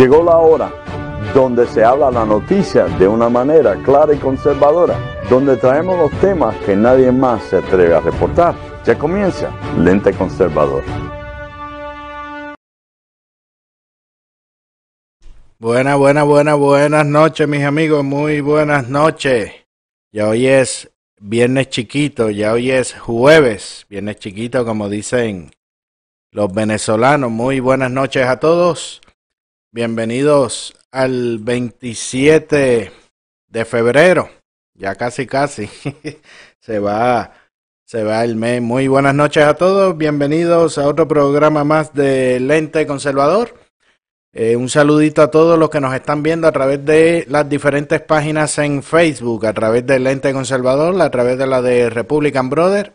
Llegó la hora donde se habla la noticia de una manera clara y conservadora, donde traemos los temas que nadie más se atreve a reportar. Ya comienza Lente Conservador. Buenas, buenas, buenas, buenas noches, mis amigos. Muy buenas noches. Ya hoy es viernes chiquito, ya hoy es jueves, viernes chiquito, como dicen los venezolanos. Muy buenas noches a todos. Bienvenidos al 27 de febrero. Ya casi, casi. se va, se va el mes. Muy buenas noches a todos. Bienvenidos a otro programa más de Lente Conservador. Eh, un saludito a todos los que nos están viendo a través de las diferentes páginas en Facebook, a través de Lente Conservador, a través de la de Republican Brother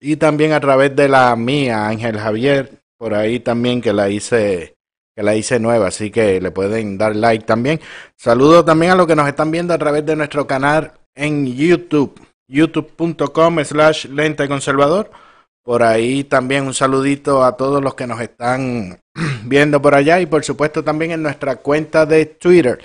y también a través de la mía, Ángel Javier, por ahí también que la hice que la hice nueva, así que le pueden dar like también. Saludos también a los que nos están viendo a través de nuestro canal en YouTube, youtube.com slash lente conservador. Por ahí también un saludito a todos los que nos están viendo por allá y por supuesto también en nuestra cuenta de Twitter,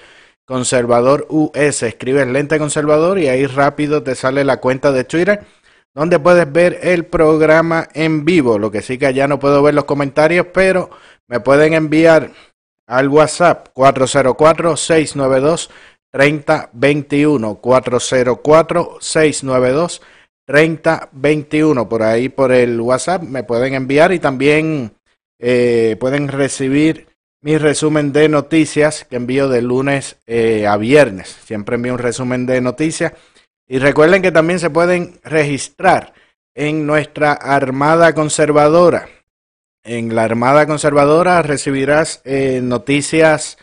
Conservador US. Escribes lente conservador y ahí rápido te sale la cuenta de Twitter donde puedes ver el programa en vivo. Lo que sí que ya no puedo ver los comentarios, pero me pueden enviar al WhatsApp 404-692-3021. 404-692-3021. Por ahí, por el WhatsApp, me pueden enviar y también eh, pueden recibir mi resumen de noticias que envío de lunes eh, a viernes. Siempre envío un resumen de noticias. Y recuerden que también se pueden registrar en nuestra Armada Conservadora en la Armada Conservadora recibirás eh, noticias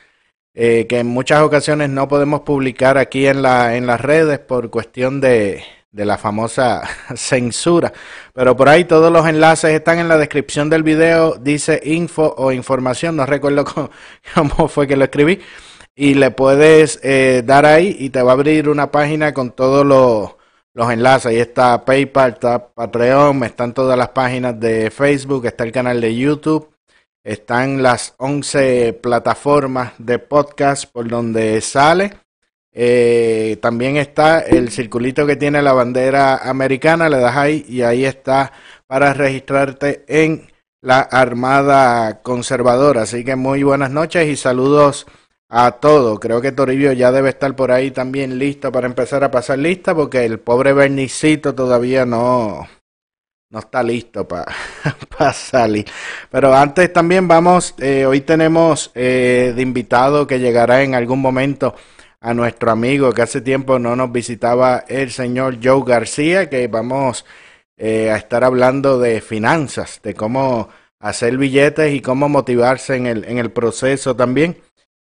eh, que en muchas ocasiones no podemos publicar aquí en, la, en las redes por cuestión de, de la famosa censura. Pero por ahí todos los enlaces están en la descripción del video. Dice info o información. No recuerdo cómo, fue que lo escribí. Y le puedes eh, dar ahí y te va a abrir una página con todos los los enlaces. Ahí está PayPal, está Patreon, están todas las páginas de Facebook, está el canal de YouTube, están las 11 plataformas de podcast por donde sale. Eh, también está el circulito que tiene la bandera americana, le das ahí y ahí está para registrarte en la Armada Conservadora. Así que muy buenas noches y saludos a todo. Creo que Toribio ya debe estar por ahí también listo para empezar a pasar lista porque el pobre Bernicito todavía no, no está listo para salir. Pero antes también vamos, eh, hoy tenemos eh, de invitado que llegará en algún momento a nuestro amigo que hace tiempo no nos visitaba el señor Joe García, que vamos eh, a estar hablando de finanzas, de cómo hacer billetes y cómo motivarse en el, en el proceso también.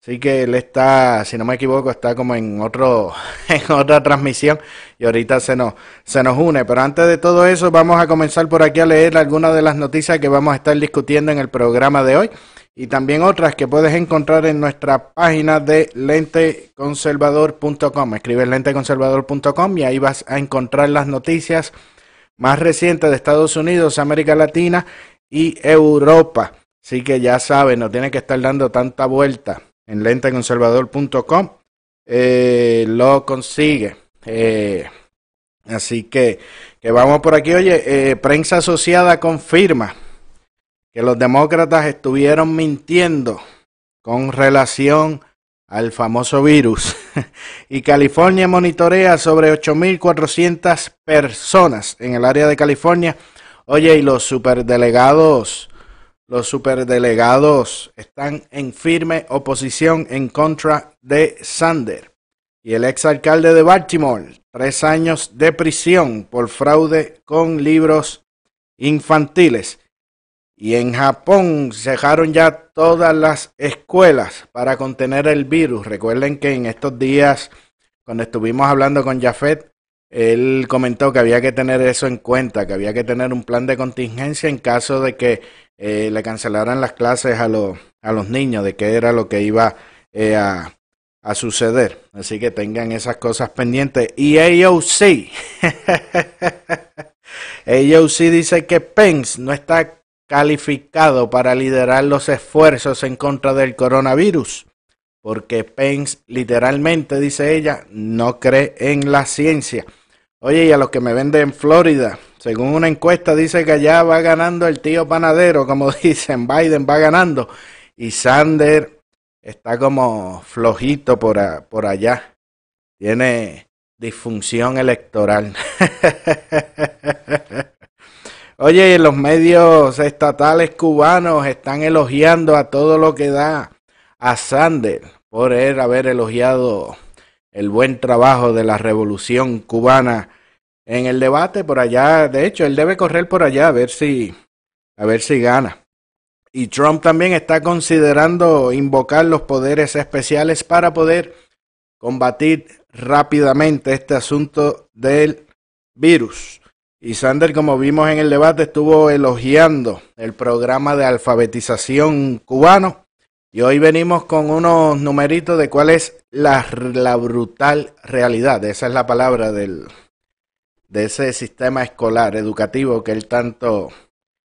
Así que él está, si no me equivoco, está como en otro, en otra transmisión y ahorita se nos, se nos une. Pero antes de todo eso, vamos a comenzar por aquí a leer algunas de las noticias que vamos a estar discutiendo en el programa de hoy y también otras que puedes encontrar en nuestra página de lenteconservador.com. Escribes lenteconservador.com y ahí vas a encontrar las noticias más recientes de Estados Unidos, América Latina y Europa. Así que ya saben, no tiene que estar dando tanta vuelta en lenteconservador.com eh, lo consigue. Eh, así que, que vamos por aquí. Oye, eh, prensa asociada confirma que los demócratas estuvieron mintiendo con relación al famoso virus. y California monitorea sobre 8.400 personas en el área de California. Oye, y los superdelegados los superdelegados están en firme oposición en contra de Sander. Y el exalcalde de Baltimore, tres años de prisión por fraude con libros infantiles. Y en Japón cerraron ya todas las escuelas para contener el virus. Recuerden que en estos días, cuando estuvimos hablando con Jafet, él comentó que había que tener eso en cuenta, que había que tener un plan de contingencia en caso de que eh, le cancelaran las clases a, los a los niños, de qué era lo que iba eh, a, a, suceder. Así que tengan esas cosas pendientes. Y AOC, AOC dice que Pence no está calificado para liderar los esfuerzos en contra del coronavirus, porque Pence literalmente, dice ella, no cree en la ciencia. Oye, y a los que me venden en Florida, según una encuesta dice que allá va ganando el tío panadero, como dicen, Biden va ganando, y Sander está como flojito por, allá. Tiene disfunción electoral. Oye, y los medios estatales cubanos están elogiando a todo lo que da a Sander por él haber elogiado el buen trabajo de la revolución cubana en el debate por allá. De hecho, él debe correr por allá a ver si, a ver si gana. Y Trump también está considerando invocar los poderes especiales para poder combatir rápidamente este asunto del virus. Y Sander, como vimos en el debate, estuvo elogiando el programa de alfabetización cubano. Y hoy venimos con unos numeritos de cuál es la, brutal realidad. Esa es la palabra del, de ese sistema escolar, educativo que él tanto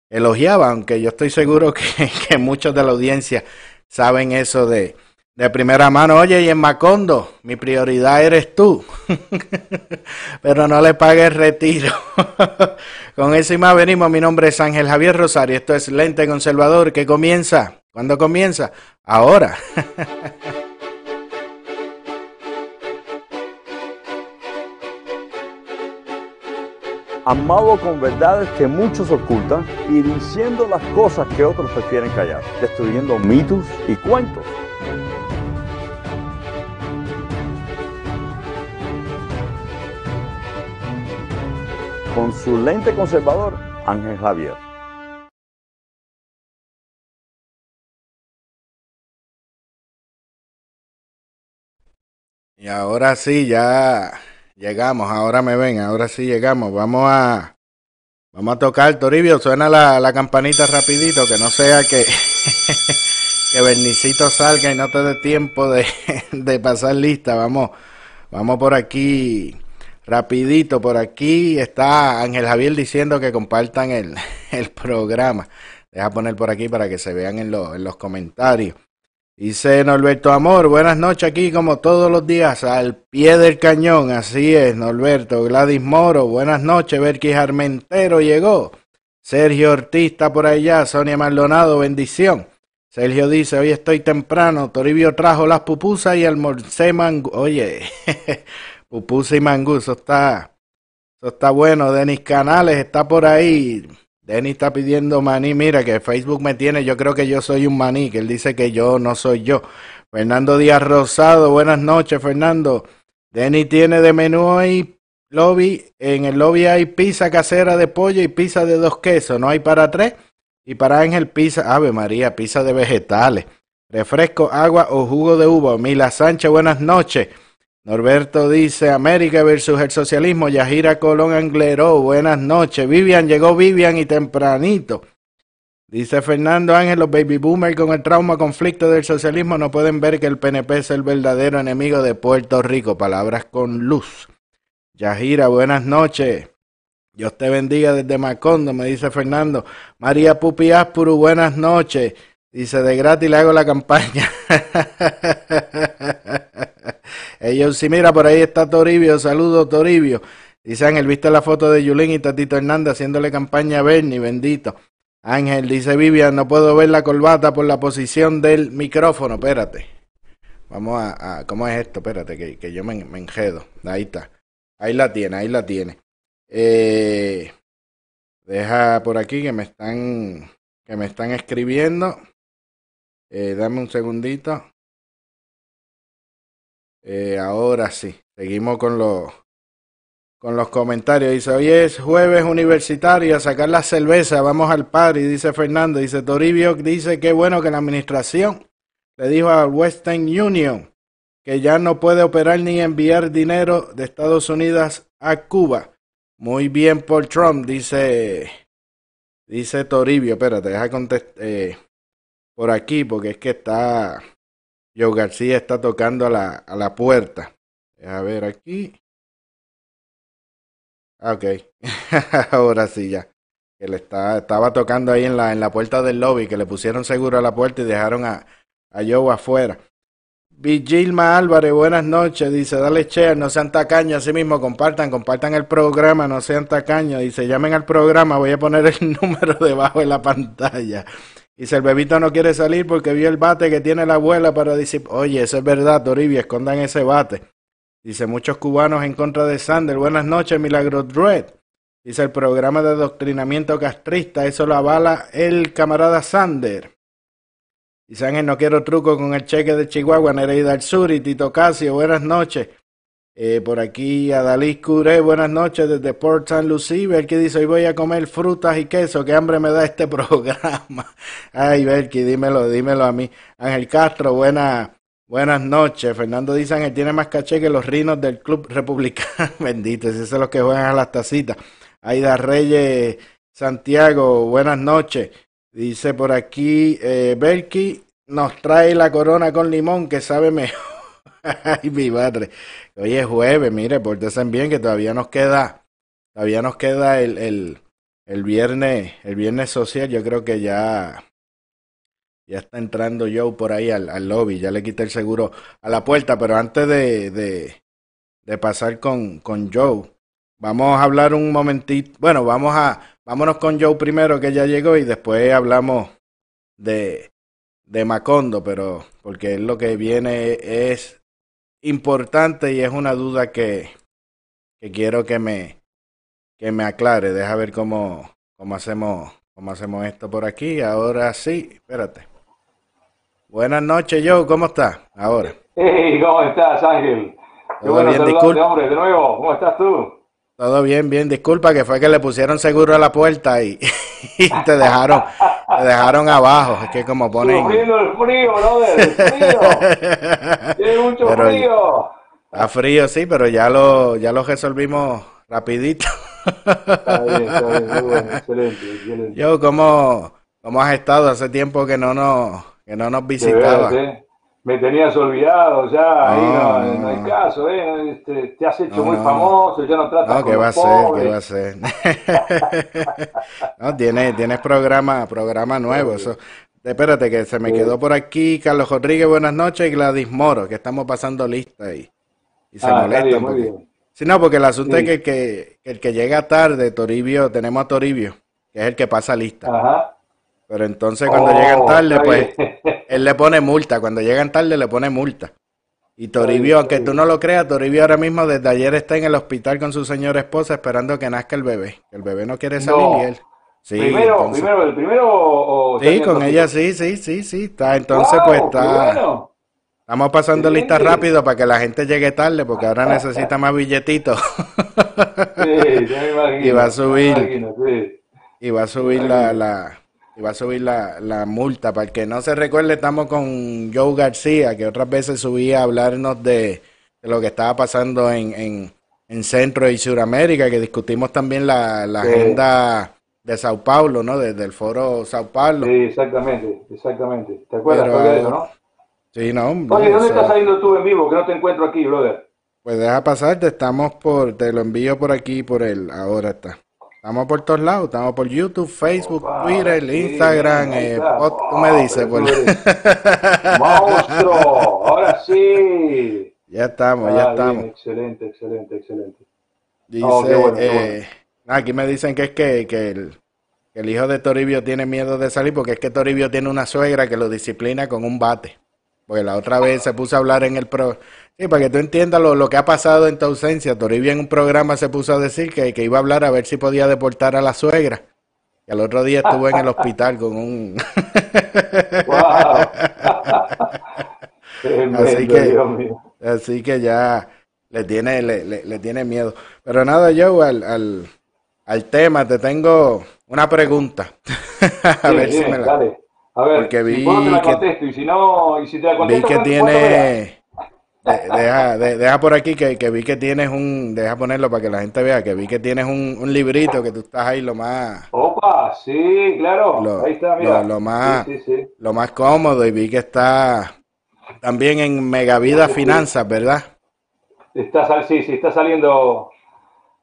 elogiaba, aunque yo estoy seguro que, que muchos de la audiencia saben eso de, de primera mano, oye, y en Macondo, mi prioridad eres tú. Pero no le pagues retiro. Con eso y más venimos. Mi nombre es Ángel Javier Rosario. Esto es Lente Conservador que comienza. ¿Cuándo comienza? Ahora. Amado con verdades que muchos ocultan y diciendo las cosas que otros prefieren callar, destruyendo mitos y cuentos con su lente conservador, Ángel Javier. Y ahora sí, ya llegamos, ahora me ven, ahora sí llegamos. Vamos a vamos a tocar, Toribio, suena la, la campanita rapidito, que no sea que, que Bernicito salga y no te dé tiempo de, de pasar lista. Vamos, vamos por aquí Rapidito, por aquí está Ángel Javier diciendo que compartan el, el programa. Deja poner por aquí para que se vean en, en los comentarios. Dice Norberto Amor, buenas noches aquí como todos los días al pie del cañón. Así es, Norberto. Gladys Moro, buenas noches. Berkis Armentero llegó. Sergio Ortiz está por allá. Sonia Maldonado, bendición. Sergio dice, hoy estoy temprano. Toribio trajo las pupusas y almorcé mango. Oye, Pupuse y Mangú, eso está, eso está bueno. Denis Canales está por ahí. Denis está pidiendo maní. Mira que Facebook me tiene, yo creo que yo soy un maní, que él dice que yo no soy yo. Fernando Díaz Rosado, buenas noches, Fernando. Denis tiene de menú hoy lobby. En el lobby hay pizza casera de pollo y pizza de dos quesos. No hay para tres. Y para Ángel pizza, Ave María, pizza de vegetales. Refresco, agua o jugo de uva. Mila Sánchez, buenas noches. Norberto dice América versus el socialismo. Yajira Colón Angleró. Buenas noches. Vivian, llegó Vivian y tempranito. Dice Fernando Ángel, los baby boomers con el trauma conflicto del socialismo no pueden ver que el PNP es el verdadero enemigo de Puerto Rico. Palabras con luz. Yajira, buenas noches. Dios te bendiga desde Macondo, me dice Fernando. María Pupi Aspuru, buenas noches. Dice, de gratis le hago la campaña. Ellos sí, mira, por ahí está Toribio. Saludos, Toribio. Dice Ángel, ¿viste la foto de Yulín y Tatito Hernández haciéndole campaña a Bernie? Bendito. Ángel, dice Vivian, no puedo ver la corbata por la posición del micrófono. Espérate. Vamos a, ¿cómo es esto? Espérate, que, que yo me, me, enjedo. Ahí está. Ahí la tiene, ahí la tiene. Eh, deja por aquí que me están, que me están escribiendo. Eh, dame un segundito. Eh, ahora sí, seguimos con los con los comentarios. Dice, hoy es jueves universitario, sacar la cerveza, vamos al par. Y dice Fernando, dice Toribio, dice que bueno que la administración le dijo a Western Union que ya no puede operar ni enviar dinero de Estados Unidos a Cuba. Muy bien por Trump, dice, dice Toribio. Espérate, deja contestar eh, por aquí porque es que está Joe García está tocando a la, a la puerta. A ver aquí. Ah, ok. Ahora sí ya. está, estaba tocando ahí en la, en la puerta del lobby, que le pusieron seguro a la puerta y dejaron a, a Joe afuera. Vigilma Álvarez, buenas noches. Dice, dale share, no sean tacaños. Así mismo, compartan, compartan el programa, no sean tacaños. Dice, llamen al programa, voy a poner el número debajo de la pantalla. Dice, el bebito no quiere salir porque vio el bate que tiene la abuela para decir, oye, eso es verdad, Toribia, escondan ese bate. Dice, muchos cubanos en contra de Sander. Buenas noches, Milagro Dread. Dice, el programa de adoctrinamiento castrista, eso lo avala el camarada Sander. Dice Ángel, no quiero truco con el cheque de Chihuahua, Nereida del Sur y Tito Casio, buenas noches. Eh, por aquí Adalí Curé, buenas noches desde Port San Lucie. Belki dice, hoy voy a comer frutas y queso, qué hambre me da este programa. Ay, Belki, dímelo, dímelo a mí. Ángel Castro, buena, buenas noches. Fernando dice, Ángel tiene más caché que los rinos del Club Republicano. Bendito, esos son los que juegan a las tacitas. Aida Reyes Santiago, buenas noches. Dice por aquí, eh, Berky nos trae la corona con limón que sabe mejor. Ay, mi madre. Hoy es jueves, mire, pórtense bien que todavía nos queda, todavía nos queda el, el, el viernes, el viernes social. Yo creo que ya, ya está entrando Joe por ahí al, al lobby. Ya le quité el seguro a la puerta, pero antes de, de, de pasar con, con Joe, vamos a hablar un momentito. Bueno, vamos a Vámonos con Joe primero, que ya llegó, y después hablamos de, de Macondo, pero porque lo que viene es importante y es una duda que, que quiero que me, que me aclare. Deja ver cómo, cómo, hacemos, cómo hacemos esto por aquí. Ahora sí, espérate. Buenas noches, Joe, ¿cómo estás? Ahora. Hey, ¿cómo estás, Ángel? Qué bueno bien, hombre, de nuevo. ¿Cómo estás tú? Todo bien, bien. Disculpa que fue que le pusieron seguro a la puerta y, y te dejaron te dejaron abajo. Es que como ponen... Sufriendo el frío, brother, el frío. Tiene mucho Pero- frío. Está frío, sí, pero ya lo, ya lo resolvimos rapidito. Está bien, está bien, muy bueno, excelente, excelente. Yo, ¿cómo, ¿cómo has estado? Hace tiempo que no nos, que no nos De visitaba. veras, ¿eh? Me tenías olvidado ya, ahí No, no, no hay caso, ¿eh? Este, te has hecho muy famoso, ya no tratas No, con ¿qué va a ser? ¿Qué va a ser? No, tienes, tienes programa, programa nuevo. Eso. Espérate, que se me Sí. quedó por aquí Carlos Rodríguez, buenas noches, y Gladys Moro, que estamos pasando lista y, y se Ah, muy porque... bien. Sí, no, porque el asunto Sí. es que el, que el que llega tarde, Toribio, tenemos a Toribio, que es el que pasa lista. Ajá. Pero entonces cuando Oh, llegan tarde, está pues él le pone multa. Cuando llegan tarde le pone multa. Y Toribio, aunque tú no lo creas, Toribio ahora mismo desde ayer está en el hospital con su señora esposa esperando que nazca el bebé. El bebé no quiere salir No. y él. Sí, primero, entonces- primero, el primero o, sí, con ella sí, sí, sí, sí, está. Entonces Wow, pues está. bueno. Estamos pasando lista Excelente. rápido para que la gente llegue tarde porque ahora necesita más billetitos. Sí, ya me imagino. Y va a subir. imagino, sí. y va a subir la, la y va a subir la, la multa. Para el que no se recuerde, estamos con Joe García, que otras veces subía a hablarnos de, de lo que estaba pasando en, en, en Centro y Sudamérica, que discutimos también la, la Sí. agenda de Sao Paulo, ¿no? Desde el foro Sao Paulo. Sí, exactamente, exactamente. ¿Te acuerdas Pero- de eso, no? Sí, no, Oye, ¿dónde estás saliendo tú en vivo? Que no te encuentro aquí, brother. Pues deja pasarte, estamos por, te lo envío por aquí, por el, ahora está. Estamos por todos lados, estamos por YouTube, Facebook, Twitter, sí, Instagram, eh, pod- tú me dices, por- ¡Monstruo! Ahora sí. ya estamos, Ah, ya bien, estamos. excelente, excelente, excelente. Dice, Oh, qué bueno, qué eh, aquí me dicen que es que, que el, que el hijo de Toribio tiene miedo de salir porque es que Toribio tiene una suegra que lo disciplina con un bate. Porque la otra vez se puso a hablar en el pro... Sí, para que tú entiendas lo, lo que ha pasado en tu ausencia. Toribio en un programa se puso a decir que, que iba a hablar a ver si podía deportar a la suegra. Y al otro día estuvo en el hospital con un... Así que-. Así que ya le tiene, le, le- le tiene miedo. Pero nada, Joe, al, al, al tema te tengo una pregunta. a Sí, ver si me la... dale. A ver, porque vi si te la que- contesto y si no, y si te la Vi que tiene... de- Deja, de- deja por aquí que, que vi que tienes un... Deja ponerlo para que la gente vea que vi que tienes un, un librito que tú estás ahí lo más... Opa, sí, claro. Lo- Ahí está, mira. lo- lo más- Sí, sí, sí. Lo más cómodo y vi que está también en Megavida Finanzas, ¿verdad? Está, sal- sí, sí, está saliendo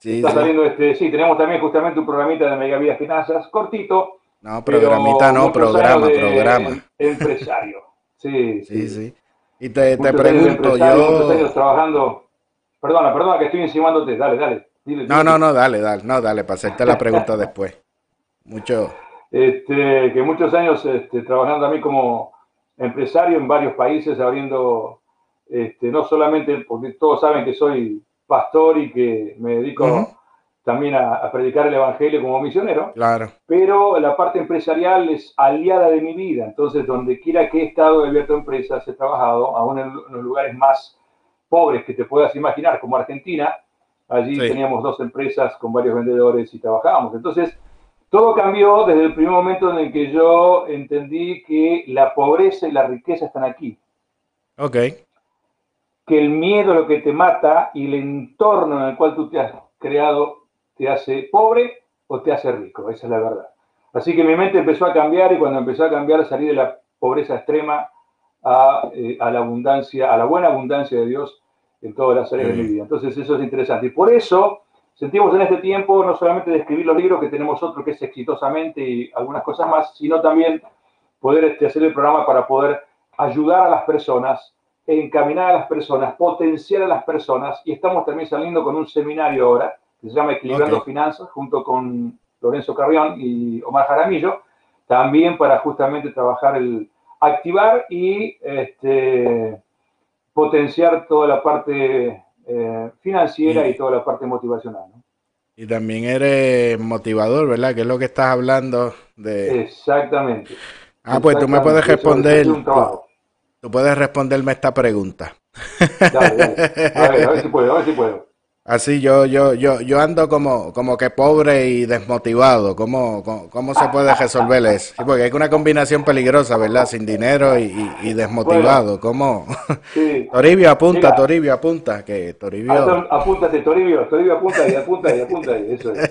Sí, Está saliendo este, sí, tenemos también justamente un programita de Mega Vida Finanzas, cortito. No, programita no, programa, programa. Empresario. Sí, sí, sí. Y te, te pregunto, yo. años trabajando. Perdona, perdona que estoy encimándote, dale, dale. no, no, no, dale, dale, no, dale, para hacerte la pregunta después. Mucho. Este, que muchos años este, trabajando a mí como empresario en varios países, abriendo, este, no solamente porque todos saben que soy pastor y que me dedico también a, predicar el Evangelio como misionero. Claro. Pero la parte empresarial es aliada de mi vida. Entonces, donde quiera que he estado, he abierto empresas, he trabajado, aún en, los lugares más pobres que te puedas imaginar, como Argentina. Allí teníamos dos empresas con varios vendedores y trabajábamos. Entonces, todo cambió desde el primer momento en el que yo entendí que la pobreza y la riqueza están aquí. Ok. Que el miedo es lo que te mata y el entorno en el cual tú te has creado te hace pobre o te hace rico, esa es la verdad. Así que mi mente empezó a cambiar y cuando empezó a cambiar salí de la pobreza extrema a, eh, a la abundancia, a la buena abundancia de Dios en todas las áreas de mi vida. Entonces eso es interesante. Y por eso sentimos en este tiempo no solamente de escribir los libros, que tenemos otro que es exitosamente y algunas cosas más, sino también poder este, hacer el programa para poder ayudar a las personas, encaminar a las personas, potenciar a las personas. Y estamos también saliendo con un seminario ahora que se llama Equilibrando Finanzas, junto con Lorenzo Carrión y Omar Jaramillo, también para justamente trabajar el activar y este, potenciar toda la parte eh, financiera y, toda la parte motivacional. Y también eres motivador, ¿verdad? Que es lo que estás hablando de... Exactamente. Ah, pues tú me puedes responder... Tú, puedes responderme esta pregunta. Dale, dale. A ver, a ver si puedo, a ver si puedo. Así yo, yo, yo, yo ando como, como que pobre y desmotivado. ¿Cómo, cómo, se puede resolver eso? porque hay una combinación peligrosa, ¿verdad? Sin dinero y, desmotivado. ¿Cómo? Toribio apunta, Toribio apunta, que Toribio. Apúntate, Toribio, Toribio apunta y apunta y apunta y eso es.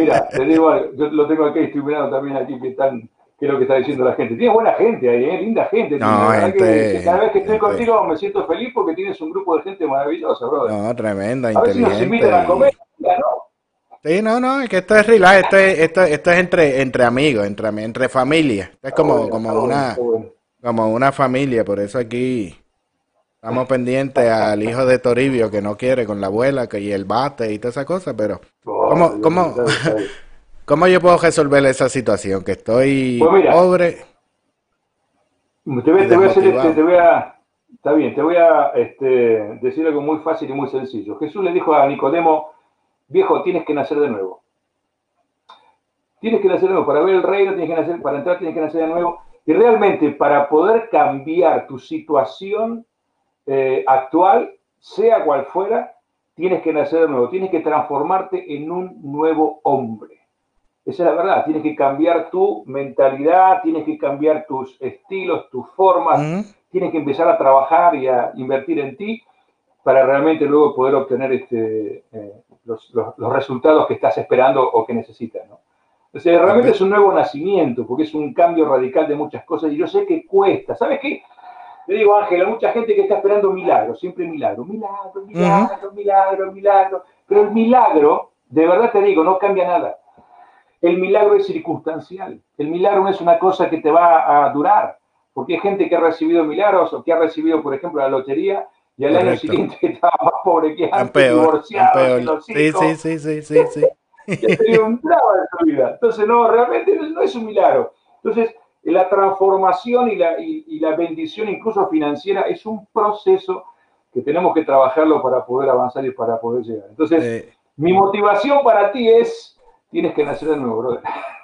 Mira, te digo, yo lo tengo aquí, estoy mirando también aquí que están qué es lo que está diciendo la gente. Tiene buena gente ahí, ¿eh? linda gente. No, cada vez que estoy contigo me siento feliz porque tienes un grupo de gente maravillosa, brother. No, tremenda, a inteligente. Si nos invitan a comer, ¿no? Sí, no, no, es que esto es relax, esto es, esto, esto es entre, entre amigos, entre, entre familia. es como, como una como una familia, por eso aquí estamos pendientes al hijo de Toribio que no quiere con la abuela que, y el bate y toda esa cosa, pero oh, ¿cómo, cómo, ¿Cómo yo puedo resolver esa situación? Que estoy pues pobre. Te voy, a hacer este, te voy a, está bien, te voy a este, decir algo muy fácil y muy sencillo. Jesús le dijo a Nicodemo, viejo, tienes que nacer de nuevo. Tienes que nacer de nuevo. Para ver el reino, tienes que nacer, para entrar, tienes que nacer de nuevo. Y realmente, para poder cambiar tu situación eh, actual, sea cual fuera, tienes que nacer de nuevo. Tienes que transformarte en un nuevo hombre. Esa es la verdad, tienes que cambiar tu mentalidad, tienes que cambiar tus estilos, tus formas, tienes que empezar a trabajar y a invertir en ti para realmente luego poder obtener este, eh, los, resultados que estás esperando o que necesitas. ¿no? O sea, realmente es un nuevo nacimiento, porque es un cambio radical de muchas cosas y yo sé que cuesta. ¿Sabes qué? Le digo, Ángel, mucha gente que está esperando milagros, siempre milagro, milagro, milagro, milagro, milagro. Pero el milagro, de verdad te digo, no cambia nada. El milagro es circunstancial. El milagro no es una cosa que te va a durar. Porque hay gente que ha recibido milagros o que ha recibido, por ejemplo, la lotería y al año siguiente estaba más pobre que antes, divorciado, Sí, sí, sí, sí, sí, sí. y un de su vida. Entonces, no, realmente no es un milagro. Entonces, la transformación y la, y, la bendición, incluso financiera, es un proceso que tenemos que trabajarlo para poder avanzar y para poder llegar. Entonces, mi motivación para ti es tienes que nacer de nuevo, brother.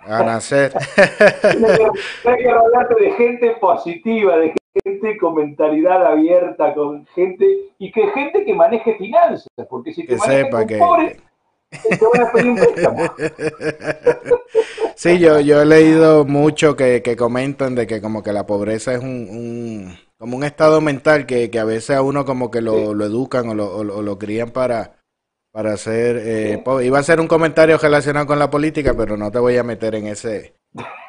A nacer. tienes, que, rodearte de gente positiva, de gente con mentalidad abierta, con gente y que gente que maneje finanzas, porque si te que sepa que pobre, te van a pedir un préstamo. Sí, yo, yo he leído mucho que, que comentan de que como que la pobreza es un, un como un estado mental que, que, a veces a uno como que lo, lo educan o lo, o lo crían para para hacer... Eh, iba a hacer un comentario relacionado con la política, pero no te voy a meter en ese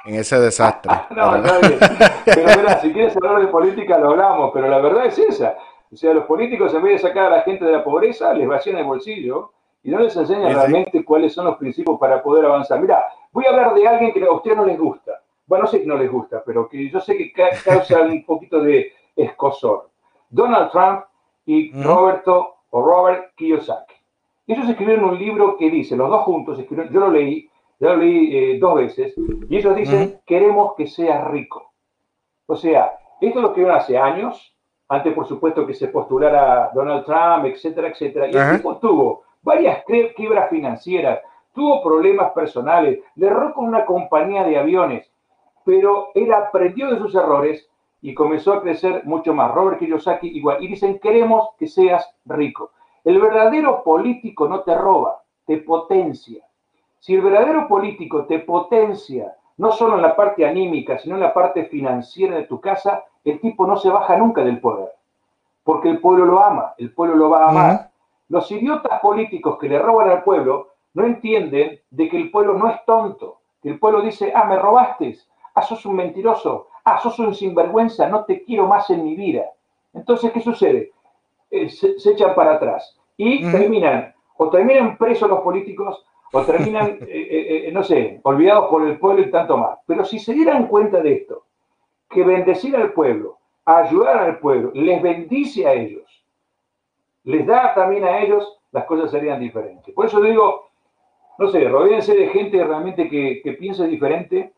en ese desastre. no, no, Pero mira, si quieres hablar de política lo hablamos, pero la verdad es esa. O sea, los políticos en vez de sacar a la gente de la pobreza, les vacían el bolsillo y no les enseñan realmente cuáles son los principios para poder avanzar. Mira, voy a hablar de alguien que a ustedes no les gusta. Bueno, no sé que no les gusta, pero que yo sé que causa un poquito de escosor. Donald Trump y Roberto o Robert Kiyosaki. Ellos escribieron un libro que dice, los dos juntos, yo lo leí, ya lo leí eh, dos veces, y ellos dicen, queremos que sea rico. O sea, esto lo escribieron hace años, antes por supuesto que se postulara Donald Trump, etcétera, etcétera, y el tipo tuvo varias quiebras financieras, tuvo problemas personales, le erró con una compañía de aviones, pero él aprendió de sus errores y comenzó a crecer mucho más. Robert Kiyosaki igual. Y dicen, queremos que seas rico. El verdadero político no te roba, te potencia. Si el verdadero político te potencia, no solo en la parte anímica, sino en la parte financiera de tu casa, el tipo no se baja nunca del poder. Porque el pueblo lo ama, el pueblo lo va a amar. Los idiotas políticos que le roban al pueblo no entienden de que el pueblo no es tonto. Que el pueblo dice, ah, me robaste, ah, sos un mentiroso, ah, sos un sinvergüenza, no te quiero más en mi vida. Entonces, ¿qué sucede? Eh, se, echan para atrás y terminan, o terminan presos los políticos, o terminan, eh, eh, no sé, olvidados por el pueblo y tanto más. Pero si se dieran cuenta de esto, que bendecir al pueblo, ayudar al pueblo, les bendice a ellos, les da también a ellos, las cosas serían diferentes. Por eso digo, no sé, rodeense de gente realmente que, que piense diferente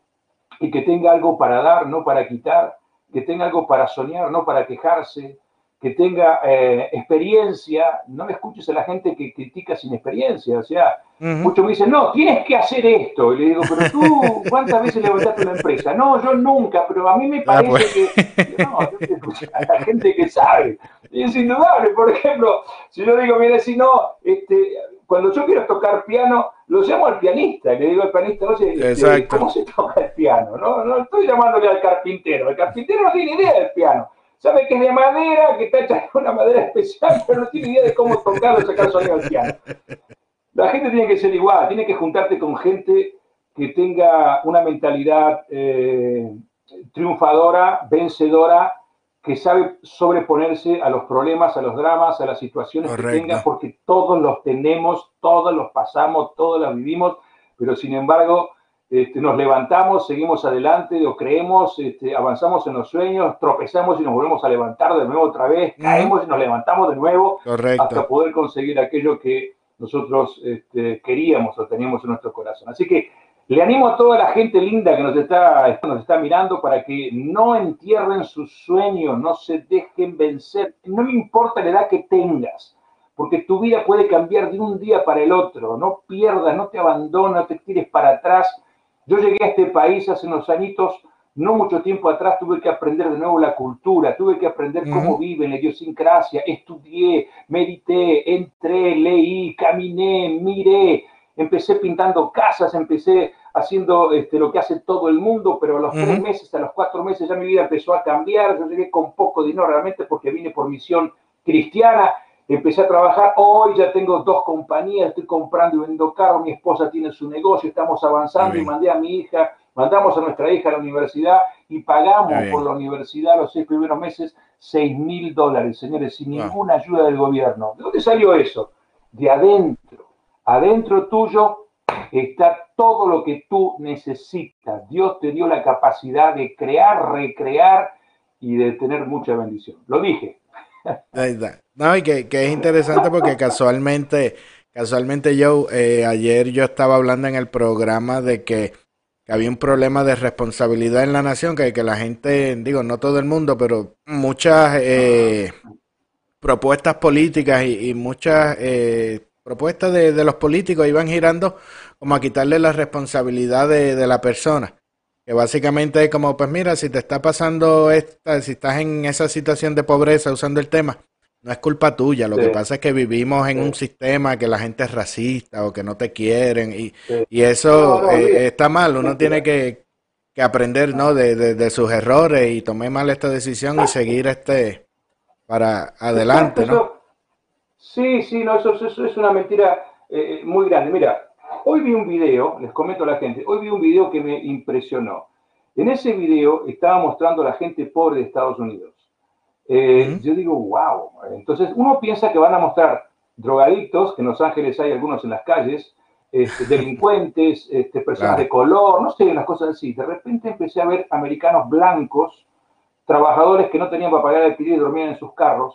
y que tenga algo para dar, no para quitar, que tenga algo para soñar, no para quejarse, que tenga eh, experiencia, no me escuches a la gente que critica sin experiencia, o sea, muchos me dicen, no, tienes que hacer esto, y le digo, pero tú, ¿cuántas veces levantaste una empresa? No, yo nunca, pero a mí me ah, parece pues. que, no, yo te escucho a la gente que sabe, y es indudable, por ejemplo, si yo digo, mire, si no, este, cuando yo quiero tocar piano, lo llamo al pianista, le digo al pianista, oye, este, ¿cómo se toca el piano? No, no estoy llamándole al carpintero, el carpintero no tiene idea del piano, sabe que es de madera, que está hecha de una madera especial, pero no tiene idea de cómo tocarlo, sacar sonido al piano. La gente tiene que ser igual, tiene que juntarte con gente que tenga una mentalidad eh, triunfadora, vencedora, que sabe sobreponerse a los problemas, a los dramas, a las situaciones que tenga, porque todos los tenemos, todos los pasamos, todos los vivimos, pero sin embargo este, nos levantamos, seguimos adelante o creemos, este, avanzamos en los sueños, tropezamos y nos volvemos a levantar de nuevo otra vez, caemos y nos levantamos de nuevo hasta poder conseguir aquello que nosotros este, queríamos o teníamos en nuestro corazón. Así que le animo a toda la gente linda que nos está, nos está mirando para que no entierren sus sueños, no se dejen vencer, no me importa la edad que tengas porque tu vida puede cambiar de un día para el otro. No pierdas, no te abandones, no te tires para atrás, yo llegué a este país hace unos añitos, no mucho tiempo atrás, tuve que aprender de nuevo la cultura, tuve que aprender cómo viven, la idiosincrasia, estudié, medité, entré, leí, caminé, miré, empecé pintando casas, empecé haciendo este, lo que hace todo el mundo, pero a los tres meses, a los cuatro meses ya mi vida empezó a cambiar, yo llegué con poco dinero realmente porque vine por misión cristiana empecé a trabajar, hoy ya tengo dos compañías, estoy comprando y vendiendo carros, mi esposa tiene su negocio, estamos avanzando y mandé a mi hija, mandamos a nuestra hija a la universidad y pagamos por la universidad los seis primeros meses 6 mil dólares, señores, sin ninguna ayuda del gobierno. ¿De dónde salió eso? De adentro. Adentro tuyo está todo lo que tú necesitas. Dios te dio la capacidad de crear, recrear y de tener mucha bendición. Lo dije, no, y que, es interesante porque casualmente, casualmente yo, eh, ayer yo estaba hablando en el programa de que, había un problema de responsabilidad en la nación, que, que la gente, digo, no todo el mundo, pero muchas eh, propuestas políticas y, muchas eh, propuestas de, de, los políticos iban girando como a quitarle la responsabilidad de, de la persona. Que básicamente es como, pues mira, si te está pasando esta, si estás en esa situación de pobreza usando el tema, no es culpa tuya. Lo que pasa es que vivimos en un sistema que la gente es racista o que no te quieren y, y eso eh, está mal. Uno tiene que, que aprender, ¿no? De, de, sus errores y tomar mal esta decisión y seguir este para adelante, ¿no? Sí, sí, no, eso, eso es una mentira eh, muy grande. Mira, Hoy vi un video, les comento a la gente, hoy vi un video que me impresionó. En ese video estaba mostrando a la gente pobre de Estados Unidos. Eh, yo digo, wow. Entonces uno piensa que van a mostrar drogadictos, que en Los Ángeles hay algunos en las calles, este, delincuentes, este, personas de color, no sé, unas cosas así. De repente empecé a ver americanos blancos, trabajadores que no tenían para pagar alquiler y dormían en sus carros.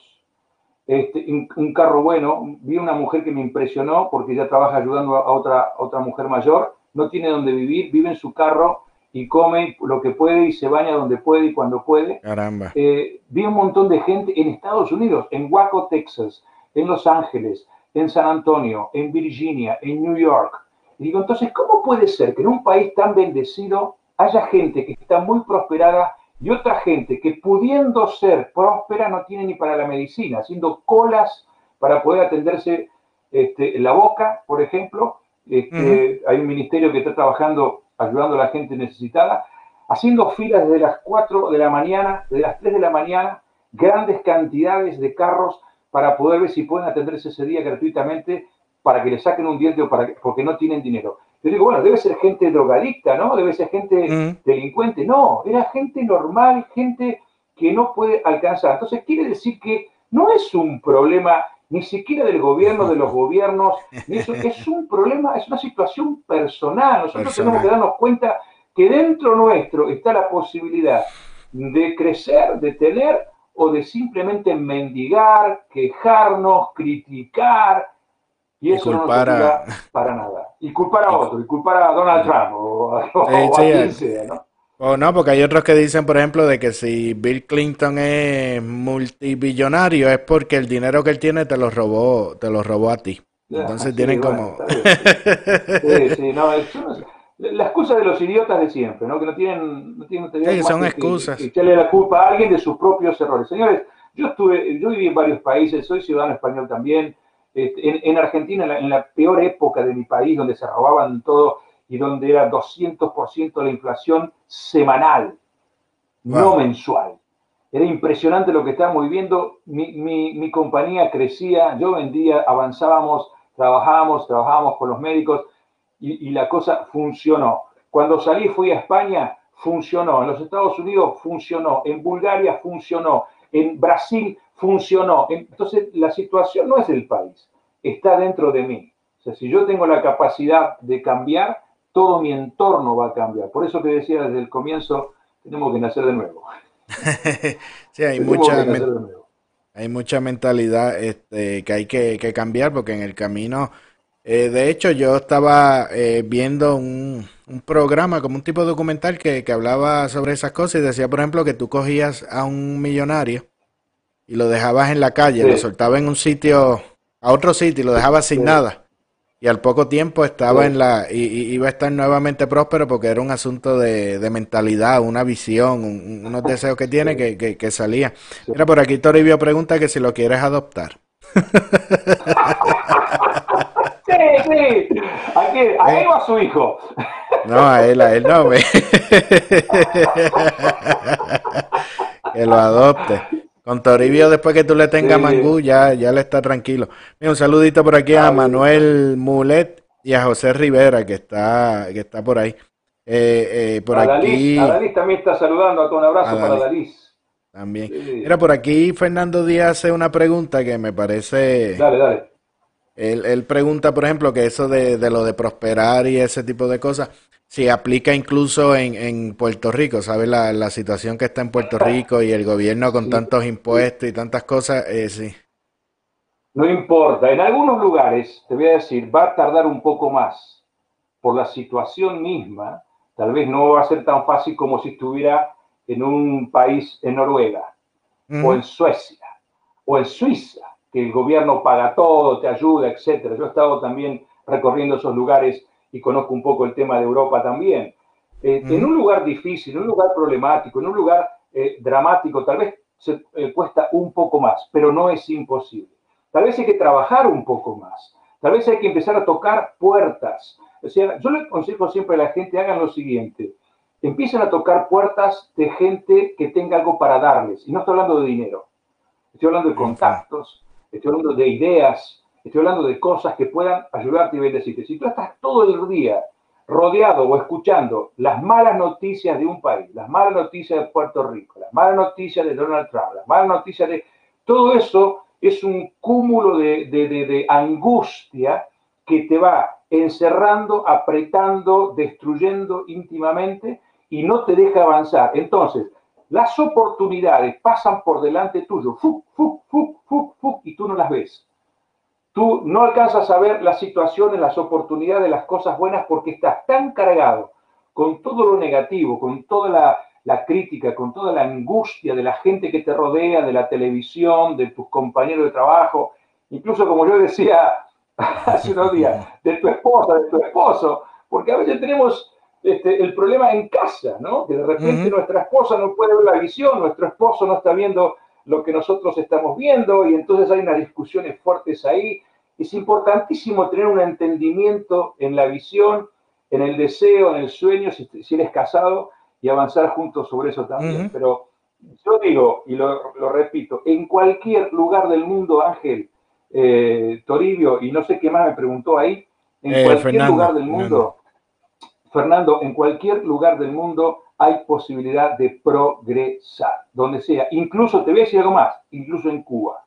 Este, un, carro bueno, vi una mujer que me impresionó porque ella trabaja ayudando a otra, otra mujer mayor, no tiene donde vivir, vive en su carro y come lo que puede y se baña donde puede y cuando puede. Caramba. Eh, vi un montón de gente en Estados Unidos, en Waco, Texas, en Los Ángeles, en San Antonio, en Virginia, en New York. Y digo, entonces, ¿cómo puede ser que en un país tan bendecido haya gente que está muy prosperada y otra gente que pudiendo ser próspera no tiene ni para la medicina, haciendo colas para poder atenderse este, la boca, por ejemplo? Este, hay un ministerio que está trabajando ayudando a la gente necesitada, haciendo filas desde las 4 de la mañana, desde las 3 de la mañana, grandes cantidades de carros para poder ver si pueden atenderse ese día gratuitamente para que le saquen un diente o para porque no tienen dinero. Yo digo, bueno, debe ser gente drogadicta, ¿no? Debe ser gente delincuente. No, era gente normal, gente que no puede alcanzar. Entonces, quiere decir que no es un problema ni siquiera del gobierno, de los gobiernos, ni eso, es un problema, es una situación personal. Nosotros tenemos que darnos cuenta que dentro nuestro está la posibilidad de crecer, de tener o de simplemente mendigar, quejarnos, criticar, y eso no nos ayuda para nada. Y culpar a otro, y culpar a Donald Trump o, a quien sea, ¿no? O no, porque hay otros que dicen, por ejemplo, de que si Bill Clinton es multibillonario es porque el dinero que él tiene te lo robó, te lo robó a ti. Entonces tienen como... sí, sí, no, es, la excusa de los idiotas de siempre, ¿no? Que no tienen... No tienen sí, son excusas. Que, echarle la culpa a alguien de sus propios errores. Señores, yo estuve, yo viví en varios países, soy ciudadano español también. Este, en, Argentina, en la, en la peor época de mi país, donde se robaban todo y donde era 200% la inflación semanal, no mensual. Era impresionante lo que estábamos viviendo. Mi, mi, compañía crecía, yo vendía, avanzábamos, trabajábamos, trabajábamos con los médicos y, y, la cosa funcionó. Cuando salí fui a España, funcionó. En los Estados Unidos funcionó. En Bulgaria funcionó. En Brasil funcionó. Entonces la situación no es del país, está dentro de mí. O sea, si yo tengo la capacidad de cambiar, todo mi entorno va a cambiar. Por eso te decía desde el comienzo, tenemos que nacer de nuevo. sí, hay mucha, hay mucha mentalidad este, que hay que, cambiar porque en el camino, eh, de hecho yo estaba eh, viendo un, programa como un tipo de documental que, hablaba sobre esas cosas y decía, por ejemplo, que tú cogías a un millonario y lo dejabas en la calle, lo soltabas en un sitio, a otro sitio y lo dejabas sin nada y al poco tiempo estaba en la y, iba a estar nuevamente próspero porque era un asunto de, mentalidad, una visión, unos deseos que tiene que, que, salía. Mira, por aquí Toribio pregunta que si lo quieres adoptar. Sí, sí. Aquí, ahí va su hijo. No, a él, a él no. Me... que lo adopte. Con Toribio, después que tú le tengas mangú, ya, ya le está tranquilo. Mira, un saludito por aquí a Manuel Mulet y a José Rivera, que está, que está por ahí. Eh, eh, por aquí. a también está saludando, un abrazo para Dalis. También. Mira, por aquí Fernando Díaz hace una pregunta que me parece. Dale, dale. Él, él pregunta, por ejemplo, que eso de, de lo de prosperar y ese tipo de cosas Sí, aplica incluso en, en Puerto Rico, ¿sabes? La, la, situación que está en Puerto Rico y el gobierno con tantos impuestos y tantas cosas, eh, sí. No importa, en algunos lugares, te voy a decir, va a tardar un poco más por la situación misma, tal vez no va a ser tan fácil como si estuviera en un país, en Noruega, o en Suecia, o en Suiza, que el gobierno paga todo, te ayuda, etcétera. Yo he estado también recorriendo esos lugares y conozco un poco el tema de Europa también. Eh, en un lugar difícil, en un lugar problemático, en un lugar eh, dramático, tal vez se eh, cuesta un poco más, pero no es imposible. Tal vez hay que trabajar un poco más. Tal vez hay que empezar a tocar puertas. O sea, yo le aconsejo siempre a la gente, hagan lo siguiente. Empiecen a tocar puertas de gente que tenga algo para darles. Y no estoy hablando de dinero. Estoy hablando de contactos, estoy hablando de ideas, Estoy hablando de cosas que puedan ayudarte y bendecirte. Si tú estás todo el día rodeado o escuchando las malas noticias de un país, las malas noticias de Puerto Rico, las malas noticias de Donald Trump, las malas noticias de... Todo eso es un cúmulo de, angustia que te va encerrando, apretando, destruyendo íntimamente y no te deja avanzar. Entonces, las oportunidades pasan por delante tuyo, fu, fu, fu, y tú no las ves. Tú no alcanzas a ver las situaciones, las oportunidades, las cosas buenas porque estás tan cargado con todo lo negativo, con toda la, la crítica, con toda la angustia de la gente que te rodea, de la televisión, de tus compañeros de trabajo, incluso como yo decía hace unos días, de tu esposa, de tu esposo, porque a veces tenemos este, el problema en casa, ¿no? Que de repente nuestra esposa no puede ver la visión, nuestro esposo no está viendo lo que nosotros estamos viendo y entonces hay unas discusiones fuertes ahí. Es importantísimo tener un entendimiento en la visión, en el deseo, en el sueño, si, si eres casado, y avanzar juntos sobre eso también. Pero yo digo, y lo, repito, en cualquier lugar del mundo, Ángel, eh, Toribio, y no sé qué más me preguntó ahí, en eh, cualquier lugar del mundo, Fernando. en cualquier lugar del mundo hay posibilidad de progresar, donde sea. Incluso, te voy a decir algo más, incluso en Cuba.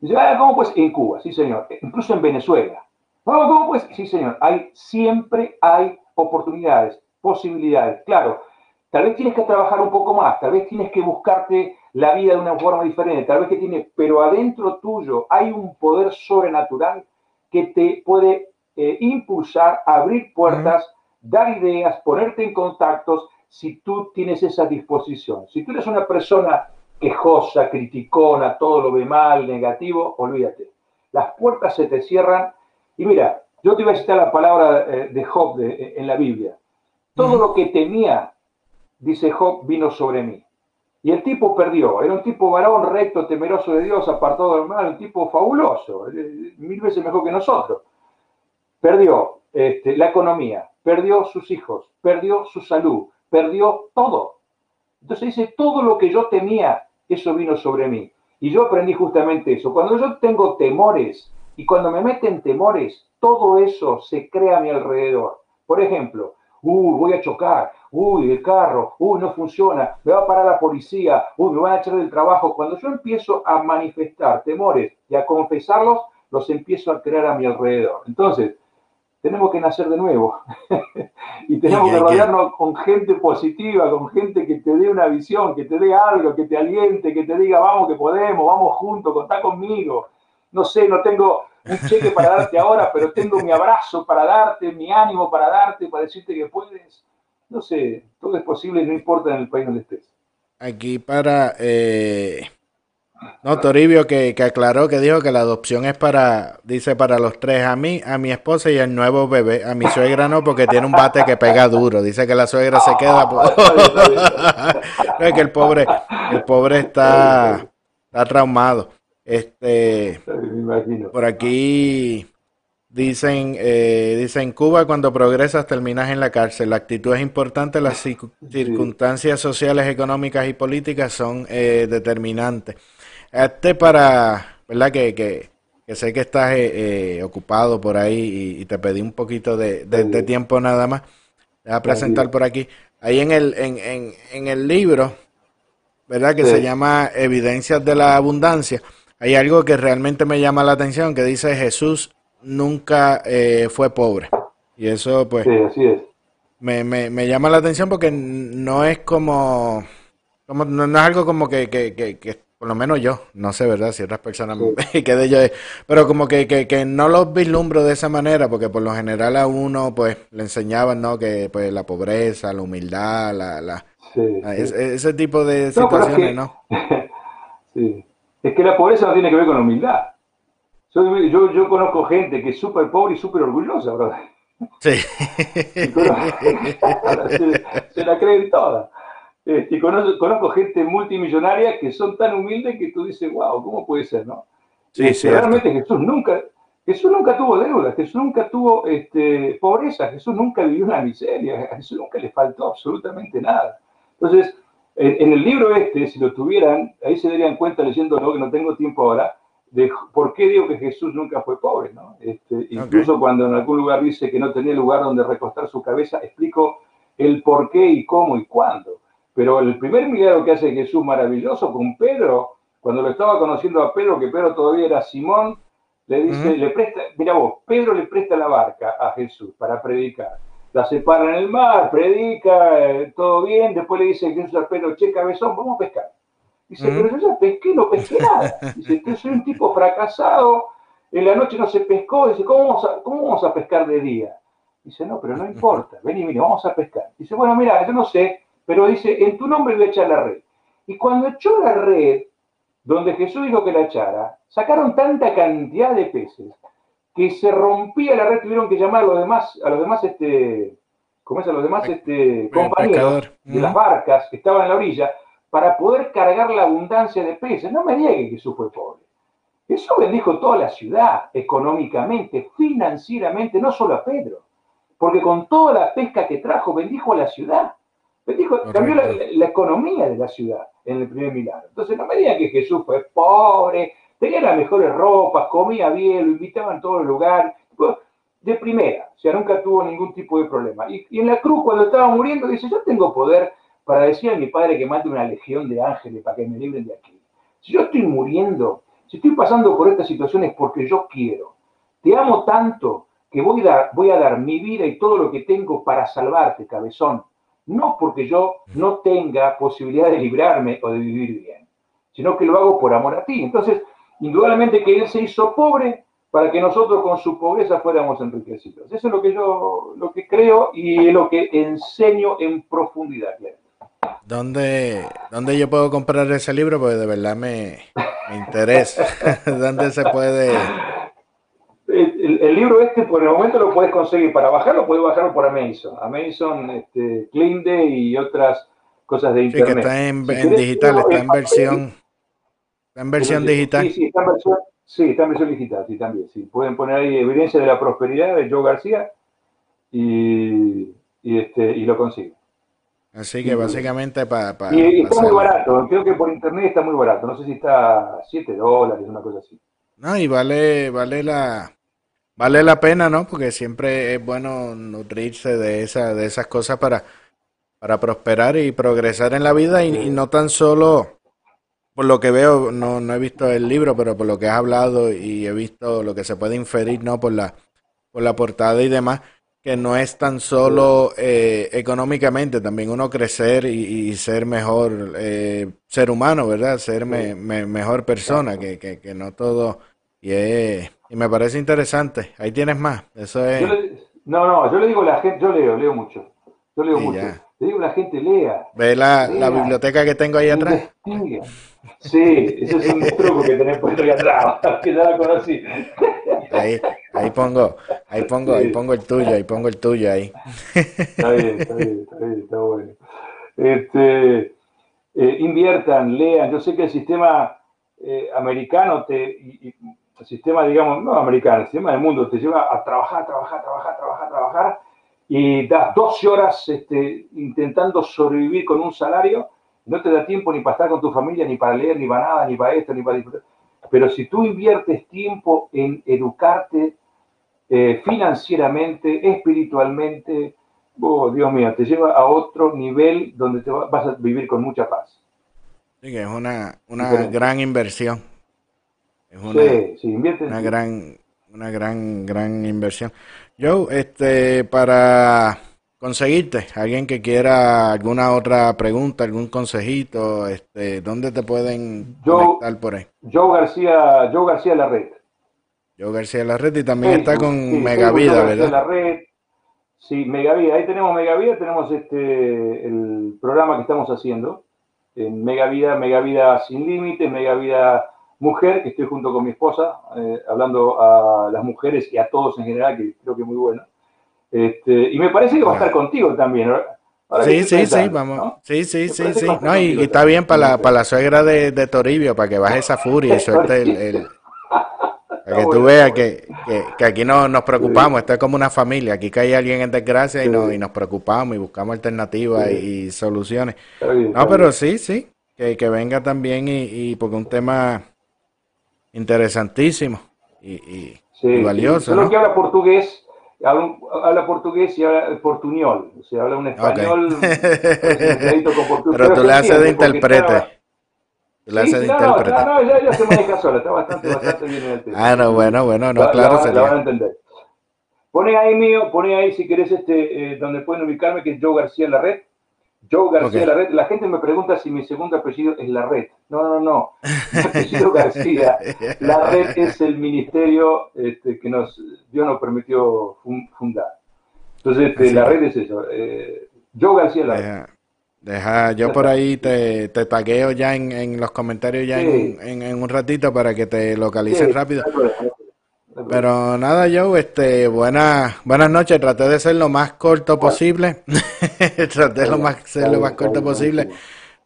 Dice, ah, ¿cómo pues? En Cuba, sí señor. Incluso en Venezuela. ¿Cómo pues? Sí señor. Hay, siempre hay oportunidades posibilidades. Claro, tal vez tienes que trabajar un poco más, tal vez tienes que buscarte la vida de una forma diferente, tal vez que tienes, pero adentro tuyo hay un poder sobrenatural que te puede eh, impulsar, abrir puertas, dar ideas, ponerte en contactos, si tú tienes esa disposición. Si tú eres una persona quejosa, criticona, todo lo ve mal, negativo, olvídate. Las puertas se te cierran. Y mira, yo te voy a citar la palabra eh, de Job en la Biblia. Todo lo que temía, dice Job, vino sobre mí. Y el tipo perdió. Era un tipo varón, recto, temeroso de Dios, apartado del mal, un tipo fabuloso, eh, mil veces mejor que nosotros. Perdió este, la economía, perdió sus hijos, perdió su salud, perdió todo. Entonces dice, todo lo que yo temía, eso vino sobre mí. Y yo aprendí justamente eso. Cuando yo tengo temores y cuando me meten temores, todo eso se crea a mi alrededor. Por ejemplo, uy, voy a chocar, uy, el carro, uy, no funciona, me va a parar la policía, uy, me van a echar del trabajo. Cuando yo empiezo a manifestar temores y a confesarlos, los empiezo a crear a mi alrededor. Entonces, tenemos que nacer de nuevo y tenemos que rodearnos con gente positiva, con gente que te dé una visión, que te dé algo, que te aliente, que te diga, vamos que podemos, vamos juntos, contá conmigo. No sé, no tengo, un cheque para darte ahora, pero tengo mi abrazo para darte, mi ánimo para darte, para decirte que puedes. No sé, todo es posible, no importa en el país donde estés. Aquí para... Eh... No, Toribio que, que, aclaró que dijo que la adopción es para, dice para los tres, a mí, a mi esposa y al nuevo bebé, a mi suegra no porque tiene un bate que pega duro, dice que la suegra se queda por... es que el pobre, el pobre está, está traumado. Este, por aquí dicen, eh, dicen Cuba cuando progresas terminas en la cárcel. La actitud es importante, las circunstancias sociales, económicas y políticas son eh, determinantes. Este para, ¿verdad? Que, que, sé que estás eh, ocupado por ahí y, te pedí un poquito de, tiempo nada más. Voy a presentar por aquí. Ahí en el, en, en, en el libro, ¿verdad? Que se llama Evidencias de la Abundancia hay algo que realmente me llama la atención, que dice Jesús nunca eh, fue pobre. Y eso pues Me, me, me, llama la atención porque no es como, como no, es algo como que, que, que, por lo menos yo, no sé, ¿verdad? Si otras personas que de yo, pero como que, que, que no los vislumbro de esa manera, porque por lo general a uno pues le enseñaban, ¿no? Que pues la pobreza, la humildad, la, la, ese, tipo de situaciones, ¿no? sí es que la pobreza no tiene que ver con la humildad. Yo, yo, conozco gente que es súper pobre y súper orgullosa, ¿verdad? Sí. se, la creen todas. Este, y conozco, gente multimillonaria que son tan humildes que tú dices, wow, ¿cómo puede ser, no? Sí, sí. Este, realmente Jesús nunca, Jesús nunca tuvo deuda, Jesús nunca tuvo este, pobreza, Jesús nunca vivió una miseria, a Jesús nunca le faltó absolutamente nada. Entonces, en, el libro este, si lo tuvieran, ahí se darían cuenta leyéndolo, que no tengo tiempo ahora, de por qué digo que Jesús nunca fue pobre, ¿no? Este, incluso cuando en algún lugar dice que no tenía lugar donde recostar su cabeza, explico el por qué y cómo y cuándo. Pero el primer milagro que hace Jesús maravilloso con Pedro, cuando lo estaba conociendo a Pedro, que Pedro todavía era Simón, le dice, le presta, mira vos, Pedro le presta la barca a Jesús para predicar. La separa en el mar, predica, eh, todo bien, después le dice Jesús a Pedro, che, cabezón, vamos a pescar. Dice, pero yo ya pesqué, no pesqué nada. Dice, yo soy un tipo fracasado, en la noche no se pescó, dice, ¿cómo vamos a, cómo vamos a pescar de día? Dice, no, pero no importa, vení, vení, vamos a pescar. Dice, bueno, mira, yo no sé, pero dice, en tu nombre voy a echar la red. Y cuando echó la red, donde Jesús dijo que la echara, sacaron tanta cantidad de peces que se rompía la red, tuvieron que llamar a los demás, a los demás, este, ¿cómo es? A los demás este, compañeros de las barcas que estaban en la orilla para poder cargar la abundancia de peces. No me niegue que Jesús fue pobre. Jesús bendijo toda la ciudad, económicamente, financieramente, no solo a Pedro, porque con toda la pesca que trajo bendijo a la ciudad. Cambió la economía de la ciudad en el primer milagro. Entonces no me digan que Jesús fue pobre, tenía las mejores ropas, comía bien, lo invitaban a todos los lugares, de primera, o sea, nunca tuvo ningún tipo de problema. Y, en la cruz, cuando estaba muriendo, dice, yo tengo poder para decir a mi padre que mate una legión de ángeles para que me libren de aquí. Si yo estoy muriendo, si estoy pasando por estas situaciones porque yo quiero, te amo tanto que voy a, dar, voy a dar mi vida y todo lo que tengo para salvarte, cabezón no porque yo no tenga posibilidad de librarme o de vivir bien, sino que lo hago por amor a ti. Entonces, indudablemente que Él se hizo pobre para que nosotros con su pobreza fuéramos enriquecidos. Eso es lo que yo lo que creo y es lo que enseño en profundidad. ¿Dónde, ¿Dónde yo puedo comprar ese libro? Porque de verdad me, me interesa. ¿Dónde se puede el, libro este por el momento lo puedes conseguir. Para bajarlo puedes bajarlo por Amazon. Amazon, este, y otras cosas de internet. Sí, que está en, digital, está en versión, está en versión digital. Sí, sí, está en versión, sí, está en versión digital, sí, también. Sí. Pueden poner ahí evidencia de la prosperidad de Joe García y, y, este, y lo consiguen. Así que básicamente para... y, está muy barato, creo que por internet está muy barato, no sé si está 7 dólares, una cosa así. No, y vale, vale la, vale la pena, ¿no? Porque siempre es bueno nutrirse de, esa, de esas cosas para, para prosperar y progresar en la vida y, no tan solo, por lo que veo, no, no he visto el libro, pero por lo que has hablado y he visto lo que se puede inferir, ¿no? Por la, por la portada y demás, que no es tan solo eh, económicamente, también uno crecer y, ser mejor eh, ser humano, ¿verdad? Ser mejor persona, que, que, que no todo... Y es, y me parece interesante. Ahí tienes más. Eso es. no, no, yo le digo a la gente, yo leo, leo mucho. Yo leo mucho. Le digo a la gente, lea. ¿Ve la, la biblioteca que tengo ahí atrás? Sí, ese es un truco que tenés puesto ahí atrás, que ya la conocí. Ahí, ahí pongo, ahí pongo, ahí pongo el tuyo, ahí pongo el tuyo ahí. Está bien, está bien, está bien, está bueno. Este, eh, inviertan, lean. Yo sé que el sistema eh, americano te, el sistema, digamos, no americano, el sistema del mundo te lleva a trabajar, trabajar, trabajar, trabajar, trabajar, y das 12 horas este, intentando sobrevivir con un salario, no te da tiempo ni para estar con tu familia, ni para leer, ni para nada, ni para esto, ni para disfrutar. Pero si tú inviertes tiempo en educarte eh, financieramente, espiritualmente, oh, Dios mío, te lleva a otro nivel donde te vas a vivir con mucha paz. Sí, que es una, una gran inversión. Es una, gran, una gran, gran inversión. Yo, este, para conseguirte, alguien que quiera alguna otra pregunta, algún consejito, este, ¿dónde te pueden conectar por ahí? Joe García, Joe García La Red. Joe García La Red y también está con Megavida, ¿verdad? La Red. Sí, Megavida, ahí tenemos Megavida, tenemos este el programa que estamos haciendo en Megavida, Megavida sin límites, Megavida mujer, que estoy junto con mi esposa, eh, hablando a las mujeres y a todos en general, que creo que es muy bueno. Este, y me parece que va a estar contigo también. sí, sí, sí, vamos. Sí, sí, sí, sí. No, y, está bien para la, para la suegra de, de, Toribio, para que baje esa furia y suelte el, para que tú veas que, que, aquí no nos preocupamos, esto es como una familia, aquí cae alguien en desgracia y, nos, y nos preocupamos y buscamos alternativas y, soluciones. no, pero sí, sí, que, que venga también y, y porque un tema interesantísimo y, valioso. Solo que habla portugués, habla, portugués y habla portuñol, o sea, habla un español. Pero, tú le haces de intérprete. Hace de intérprete. No, no, ya, ya se maneja sola, está bastante, bastante bien en el tema. Ah, no, bueno, bueno, no, claro, la, van a entender. Pone ahí mío, pone ahí si querés este, eh, donde pueden ubicarme, que es Joe García en la red. Joe García okay. la red. La gente me pregunta si mi segundo apellido es la red. No, no, no. Mi apellido García. La red es el ministerio este, que nos Dios nos permitió fundar. Entonces, este, la red es eso. Eh, Joe García la red. Deja, yo por ahí te, te tagueo ya en, en los comentarios ya sí. en, en, un ratito para que te localices sí, rápido. Pero nada, Joe, este, buenas, buenas noches. Traté de ser lo más corto posible. Traté de lo más, ser lo más corto posible.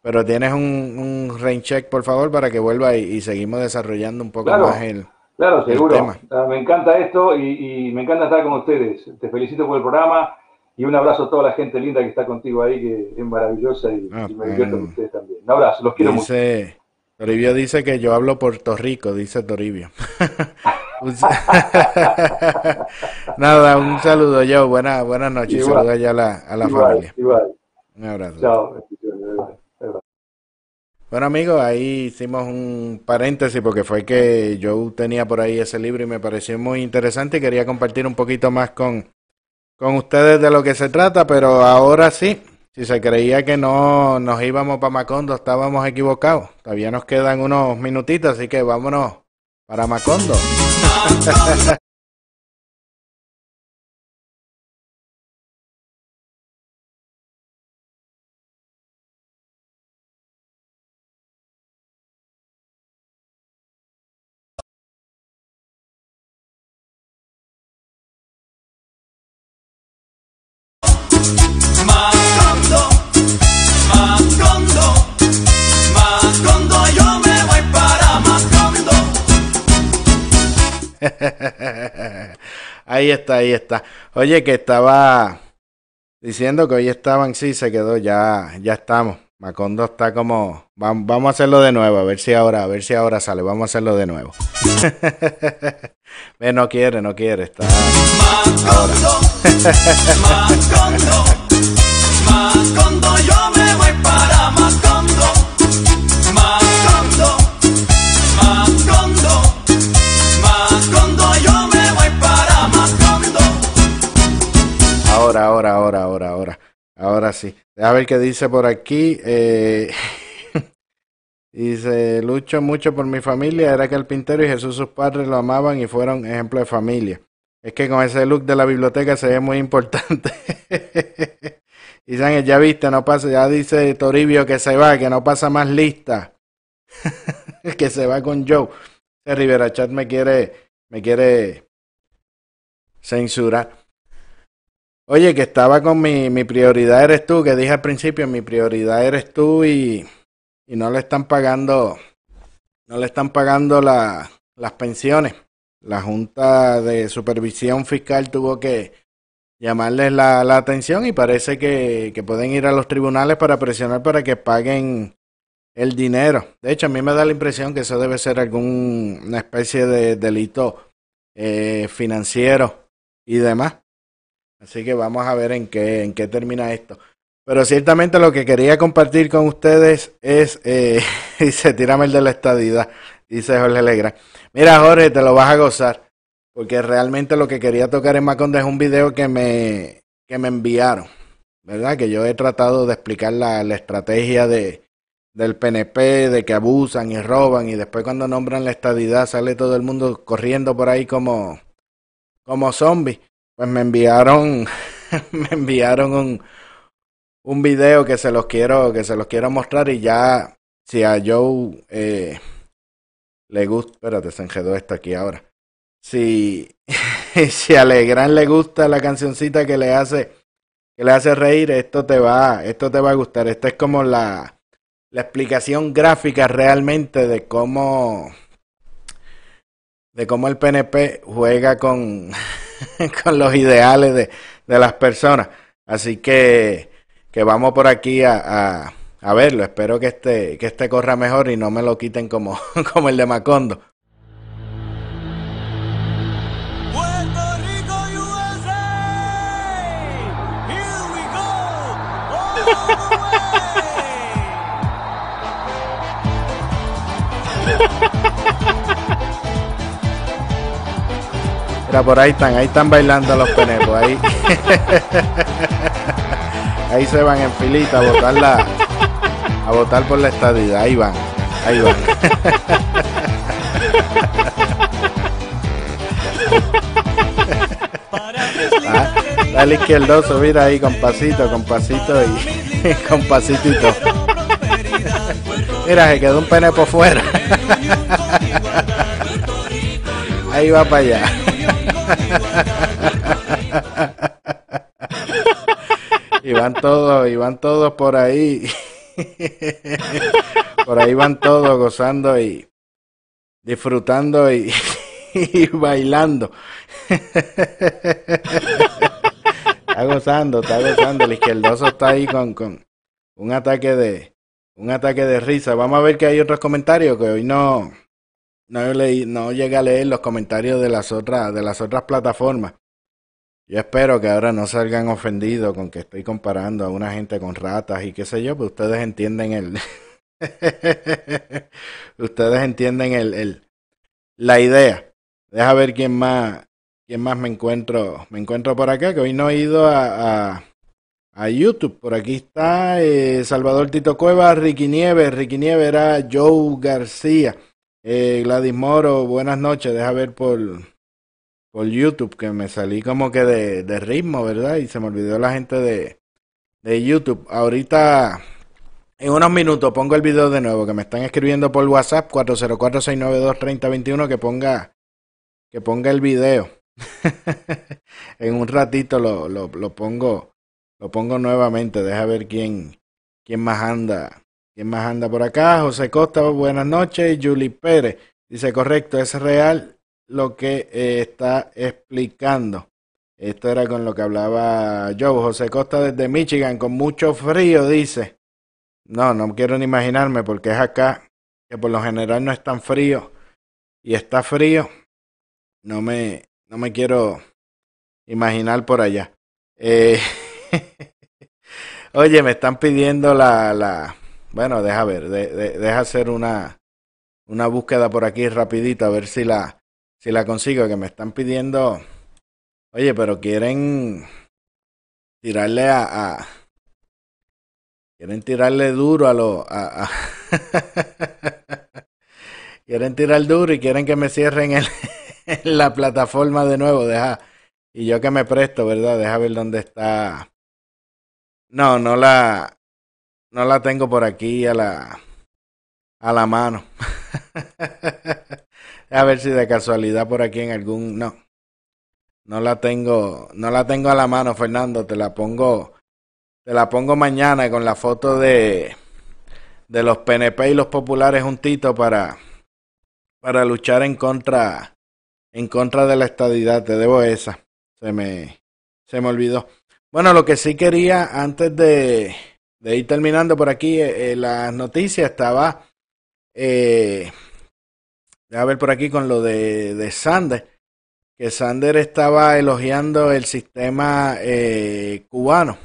Pero tienes un, un rain check, por favor, para que vuelva y, y seguimos desarrollando un poco claro, más el, Claro, seguro. el tema. Ah, Me encanta esto y, y me encanta estar con ustedes. Te felicito por el programa y un abrazo a toda la gente linda que está contigo ahí, que es maravillosa y, Ah, y me divierto con ustedes también. Un abrazo, los quiero mucho. Toribio dice que yo hablo Puerto Rico, dice Toribio. Nada, un saludo, Joe. Buenas, buenas noches. Igual. Saluda ya a la, a la igual, familia. igual. Un abrazo. Chao. Bueno amigos, ahí hicimos un paréntesis porque fue que yo tenía por ahí ese libro y me pareció muy interesante y quería compartir un poquito más con, con ustedes de lo que se trata, pero ahora sí, si se creía que no nos íbamos para Macondo, estábamos equivocados. Todavía nos quedan unos minutitos, así que vámonos para Macondo. Ahí está, ahí está. Oye, que estaba diciendo que hoy estaban, sí, se quedó, ya, ya estamos. Macondo está como, vam- vamos a hacerlo de nuevo, a ver si ahora, a ver si ahora sale, vamos a hacerlo de nuevo. Ve, no quiere, no quiere, está ahora. Macondo, Macondo, yo me voy para Ahora, ahora, ahora, ahora, ahora. Ahora sí. A ver qué dice por aquí. eh, dice, lucho mucho por mi familia. Era carpintero y Jesús sus padres lo amaban y fueron ejemplo de familia. Es que con ese look de la biblioteca se ve muy importante. y Sánchez, ya viste, no pasa, ya dice Toribio que se va, que no pasa más lista. que se va con Joe. Rivera Chat me quiere, me quiere censurar. Oye, que estaba con mi, mi prioridad eres tú, que dije al principio, mi prioridad eres tú y, y no le están pagando, no le están pagando la- las pensiones. La Junta de Supervisión Fiscal tuvo que llamarles la, la atención y parece que, que pueden ir a los tribunales para presionar para que paguen el dinero. De hecho, a mí me da la impresión que eso debe ser alguna especie de delito eh, financiero y demás. Así que vamos a ver en qué, en qué termina esto. Pero ciertamente lo que quería compartir con ustedes es, eh, dice, tírame el de la estadidad, dice Jorge Legrand. Mira, Jorge, te lo vas a gozar, porque realmente lo que quería tocar en Maconde es un video que me, que me enviaron, ¿verdad? Que yo he tratado de explicar la, estrategia de, del PNP, de que abusan y roban, y después cuando nombran la estadidad sale todo el mundo corriendo por ahí como, como zombies. Pues me enviaron, me enviaron un, un video que se los quiero, que se los quiero mostrar y ya, si a Joe eh, le gusta, espérate, se enredó esto aquí ahora. Si, si a Legrand le gusta la cancioncita que le hace, que le hace reír, esto te va, esto te va a gustar. Esta es como la, la explicación gráfica realmente de cómo, de cómo el PNP juega con, con los ideales de, de las personas. Así que, que vamos por aquí a, a, verlo. Espero que este, que este corra mejor y no me lo quiten como, como el de Macondo. Mira, por ahí están, ahí están bailando los penepos, ahí. ahí se van en filita a votar la, a votar por la estadidad, ahí van, ahí van. ah, dale izquierdoso, mira ahí con pasito, con pasito y con. Mira, se quedó un penepo fuera. Ahí va para allá. y van todos, y van todos por ahí. por ahí van todos gozando y disfrutando y, bailando. está gozando, está gozando. El izquierdoso está ahí con, con un ataque de un ataque de risa. Vamos a ver que hay otros comentarios que hoy no, no, leí, no a leer los comentarios de las otras, de las otras plataformas. Yo espero que ahora no salgan ofendidos con que estoy comparando a una gente con ratas y qué sé yo, pues ustedes entienden el. ustedes entienden el, el, la idea. Deja ver quién más, quién más me encuentro, me encuentro por acá, que hoy no he ido a, a, a YouTube. Por aquí está eh, Salvador Tito Cueva, Ricky Nieves. Ricky Nieves era Joe García. Eh, Gladys Moro, buenas noches. Deja ver por, por YouTube que me salí como que de, de ritmo, ¿verdad? Y se me olvidó la gente de, de YouTube. Ahorita, en unos minutos, pongo el video de nuevo que me están escribiendo por WhatsApp 404-692-3021 que ponga, que ponga el video. en un ratito lo, lo, lo pongo, lo pongo nuevamente. Deja ver quién, quién más anda ¿Quién más anda por acá? José Costa, buenas noches. Julie Pérez dice, correcto, es real lo que eh, está explicando. Esto era con lo que hablaba yo. José Costa desde Michigan, con mucho frío, dice. No, no quiero ni imaginarme porque es acá, que por lo general no es tan frío y está frío. No me, no me quiero imaginar por allá. Eh, oye, me están pidiendo la, la, bueno, deja ver, deja hacer una, una búsqueda por aquí rapidita a ver si la, si la consigo, que me están pidiendo, oye, pero quieren tirarle a, quieren tirarle duro a lo, a, a quieren tirar duro y quieren que me cierren el, en la plataforma de nuevo, deja, y yo que me presto, ¿verdad? Deja ver dónde está. No, no la, no la tengo por aquí a la, a la mano. a ver si de casualidad por aquí en algún... No. No la tengo, no la tengo a la mano, Fernando. Te la pongo, te la pongo mañana con la foto de, de los PNP y los populares juntitos para, para luchar en contra, en contra de la estadidad. Te debo esa. Se me, se me olvidó. Bueno, lo que sí quería antes de, de ir terminando por aquí eh, eh, las noticias, estaba, eh, a ver por aquí con lo de, de Sander, que Sander estaba elogiando el sistema eh, cubano.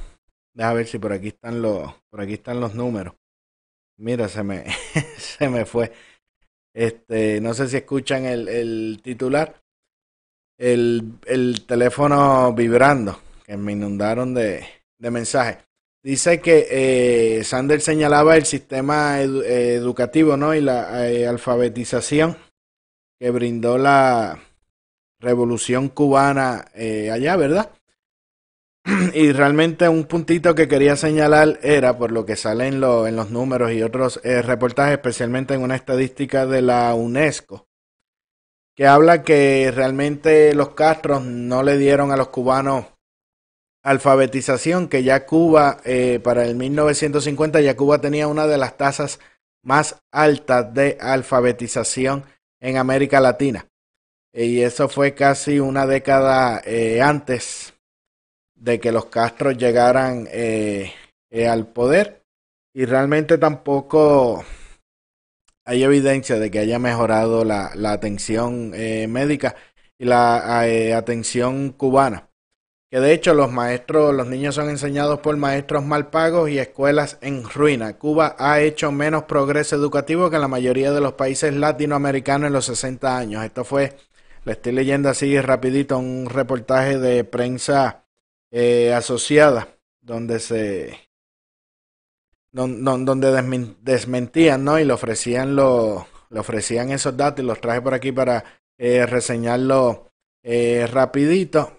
Deja ver si por aquí están los, por aquí están los números. Mira, se me, se me fue. Este, no sé si escuchan el, el titular. El, el teléfono vibrando, que me inundaron de, de mensajes. Dice que eh, Sanders señalaba el sistema educativo ¿no? y la eh, alfabetización que brindó la revolución cubana eh, allá, ¿verdad? Y realmente un puntito que quería señalar era, por lo que sale en, en los números y otros eh, reportajes, especialmente en una estadística de la UNESCO, que habla que realmente los Castros no le dieron a los cubanos alfabetización, que ya Cuba, eh, para el 1950, ya Cuba tenía una de las tasas más altas de alfabetización en América Latina. Y eso fue casi una década eh, antes de que los Castros llegaran eh, al poder. Y realmente tampoco hay evidencia de que haya mejorado la atención médica y la atención cubana que de hecho los maestros, los niños son enseñados por maestros mal pagos y escuelas en ruina. Cuba ha hecho menos progreso educativo que la mayoría de los países latinoamericanos en los 60 años. Esto fue le estoy leyendo así rapidito un reportaje de prensa eh, asociada donde se donde desmentían, ¿no? Y le ofrecían lo, le ofrecían esos datos y los traje por aquí para eh, reseñarlo eh, rapidito.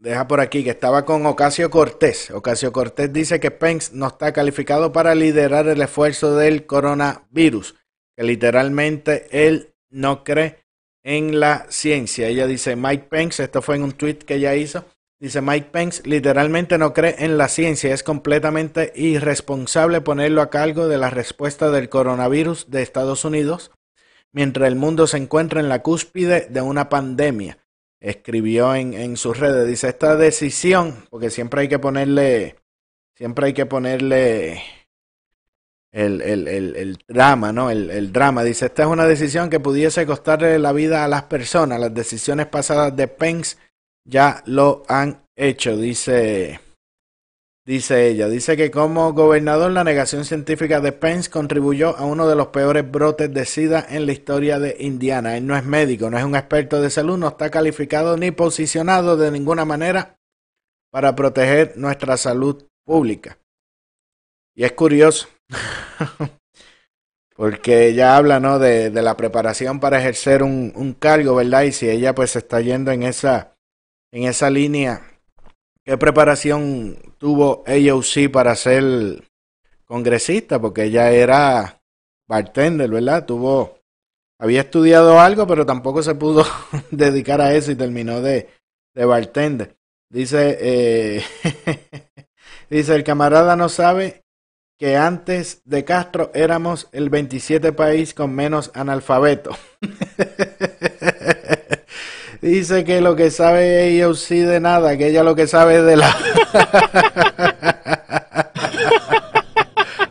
Deja por aquí que estaba con Ocasio Cortés. Ocasio Cortés dice que Pence no está calificado para liderar el esfuerzo del coronavirus, que literalmente él no cree en la ciencia. Ella dice, Mike Pence, esto fue en un tweet que ella hizo, dice Mike Pence, literalmente no cree en la ciencia, es completamente irresponsable ponerlo a cargo de la respuesta del coronavirus de Estados Unidos, mientras el mundo se encuentra en la cúspide de una pandemia escribió en, en sus redes, dice, esta decisión, porque siempre hay que ponerle, siempre hay que ponerle el, el, el, el drama, ¿no? El, el, drama. Dice, esta es una decisión que pudiese costarle la vida a las personas. Las decisiones pasadas de Pence ya lo han hecho, dice Dice ella, dice que como gobernador la negación científica de Pence contribuyó a uno de los peores brotes de SIDA en la historia de Indiana. Él no es médico, no es un experto de salud, no está calificado ni posicionado de ninguna manera para proteger nuestra salud pública. Y es curioso, porque ella habla ¿no? de, la preparación para ejercer un, un, cargo, ¿verdad? Y si ella pues está yendo en esa, en esa línea ¿Qué preparación tuvo AOC para ser congresista? Porque ella era bartender, ¿verdad? Tuvo, había estudiado algo, pero tampoco se pudo dedicar a eso y terminó de, de bartender. Dice, eh, dice, el camarada no sabe que antes de Castro éramos el 27 país con menos analfabeto. Dice que lo que sabe ella sí de nada, que ella lo que sabe es de la...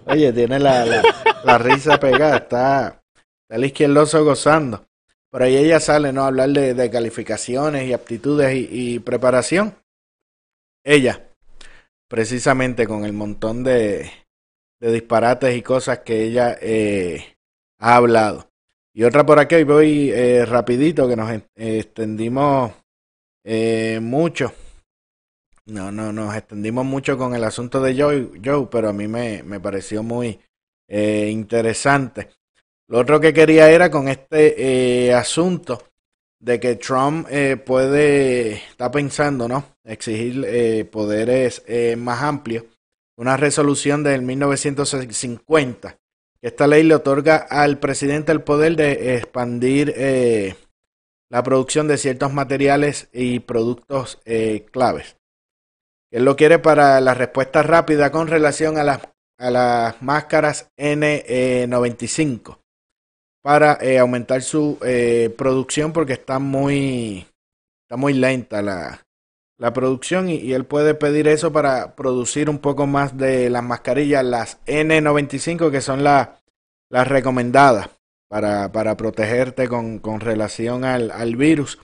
Oye, tiene la, la, risa pegada, está, el izquierdoso gozando. Por ahí ella sale, ¿no? A hablar de, de calificaciones y aptitudes y, y, preparación. Ella, precisamente con el montón de, de disparates y cosas que ella eh, ha hablado. Y otra por aquí, voy eh, rapidito, que nos extendimos eh, mucho. No, no, nos extendimos mucho con el asunto de Joe, Joe pero a mí me, me pareció muy eh, interesante. Lo otro que quería era con este eh, asunto de que Trump eh, puede, está pensando, ¿no? Exigir eh, poderes más amplios. Una resolución del 1950 esta ley le otorga al presidente el poder de expandir eh, la producción de ciertos materiales y productos eh, claves. Él lo quiere para la respuesta rápida con relación a las, a las máscaras N95 para eh, aumentar su producción porque está muy, está muy lenta la, la producción y, él puede pedir eso para producir un poco más de las mascarillas, las N95 que son las las recomendadas para, para protegerte con, con relación al, al, virus.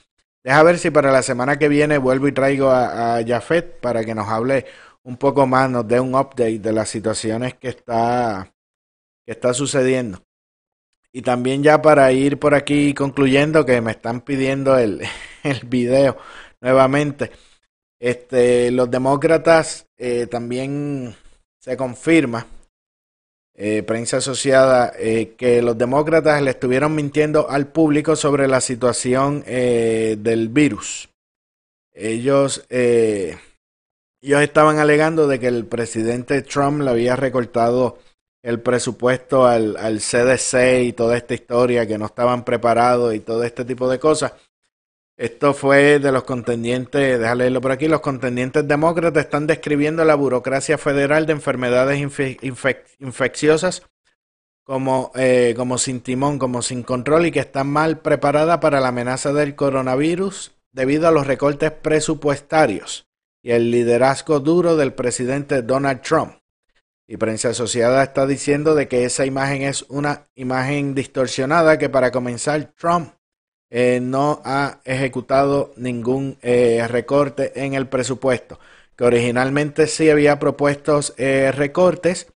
Deja ver si para la semana que viene vuelvo y traigo a, a Jafet para que nos hable un poco más, nos dé un update de las situaciones que está, que está sucediendo. Y también ya para ir por aquí concluyendo que me están pidiendo el, el video nuevamente. Este, los demócratas eh, también se confirma, eh, prensa asociada, eh, que los demócratas le estuvieron mintiendo al público sobre la situación del virus. Ellos, ellos estaban alegando de que el presidente Trump le había recortado el presupuesto al, al CDC y toda esta historia, que no estaban preparados y todo este tipo de cosas. Esto fue de los contendientes, déjame leerlo por aquí, los contendientes demócratas están describiendo la burocracia federal de enfermedades infe infec infecciosas como, eh, como sin timón, como sin control y que están mal preparada para la amenaza del coronavirus debido a los recortes presupuestarios y el liderazgo duro del presidente Donald Trump. Y prensa asociada está diciendo de que esa imagen es una imagen distorsionada que para comenzar Trump eh, no ha ejecutado ningún eh, recorte en el presupuesto, que originalmente sí había propuesto eh, recortes,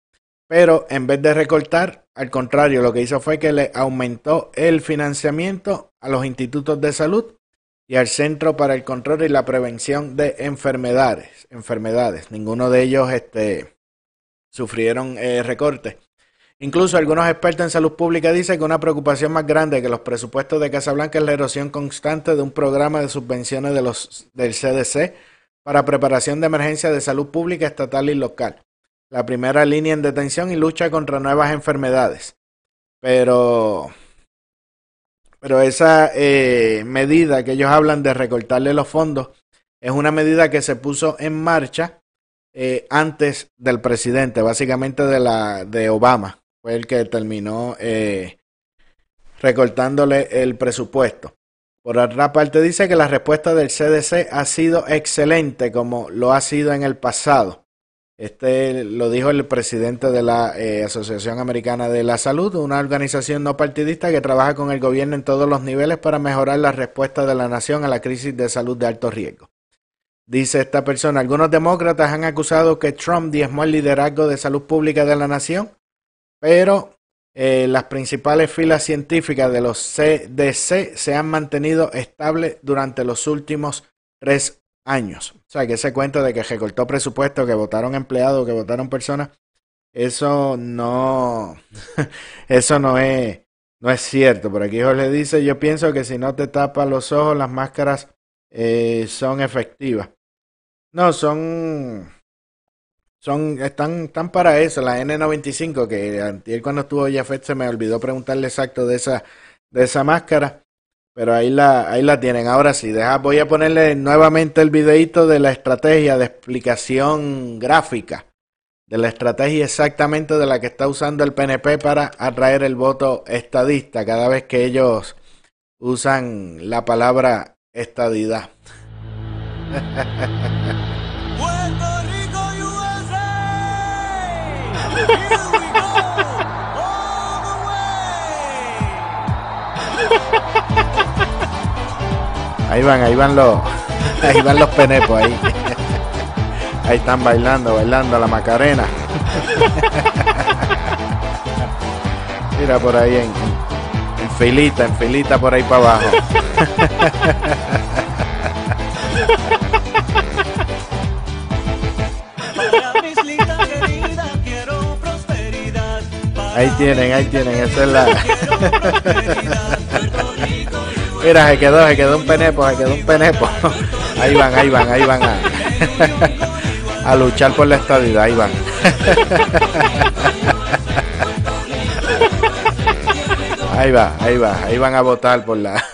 pero en vez de recortar, al contrario, lo que hizo fue que le aumentó el financiamiento a los institutos de salud y al Centro para el Control y la Prevención de Enfermedades. enfermedades. Ninguno de ellos este, sufrieron eh, recortes. Incluso algunos expertos en salud pública dicen que una preocupación más grande que los presupuestos de Casablanca es la erosión constante de un programa de subvenciones de los, del CDC para preparación de emergencia de salud pública estatal y local. La primera línea en detención y lucha contra nuevas enfermedades. Pero pero esa eh, medida que ellos hablan de recortarle los fondos es una medida que se puso en marcha eh, antes del presidente, básicamente de la de Obama. Fue el que terminó eh, recortándole el presupuesto. Por otra parte, dice que la respuesta del CDC ha sido excelente, como lo ha sido en el pasado. Este lo dijo el presidente de la eh, Asociación Americana de la Salud, una organización no partidista que trabaja con el gobierno en todos los niveles para mejorar la respuesta de la nación a la crisis de salud de alto riesgo. Dice esta persona, algunos demócratas han acusado que Trump diezmó el liderazgo de salud pública de la nación, pero eh, las principales filas científicas de los CDC se han mantenido estables durante los últimos tres años. O sea, que ese cuento de que recortó presupuesto, que votaron empleados, que votaron personas, eso no, eso no es, no es cierto. Por aquí Jorge dice, yo pienso que si no te tapas los ojos, las máscaras eh, son efectivas. No, son, son, están, están para eso. La N95, que antes cuando estuvo Jafet se me olvidó preguntarle exacto de esa, de esa máscara. Pero ahí la, ahí la tienen. Ahora sí, voy a ponerle nuevamente el videito de la estrategia de explicación gráfica. De la estrategia exactamente de la que está usando el PNP para atraer el voto estadista cada vez que ellos usan la palabra estadidad. Ahí van, ahí van los, ahí van los penepos ahí. Ahí están bailando, bailando la Macarena. Mira por ahí en, en filita, en filita por ahí para abajo. Ahí tienen, ahí tienen, esa es la. Mira, se quedó, se quedó un penepo, se quedó un penepo. Ahí van, ahí van, ahí van a, a luchar por la estadidad, ahí van. Ahí va, ahí va, ahí van a votar por la.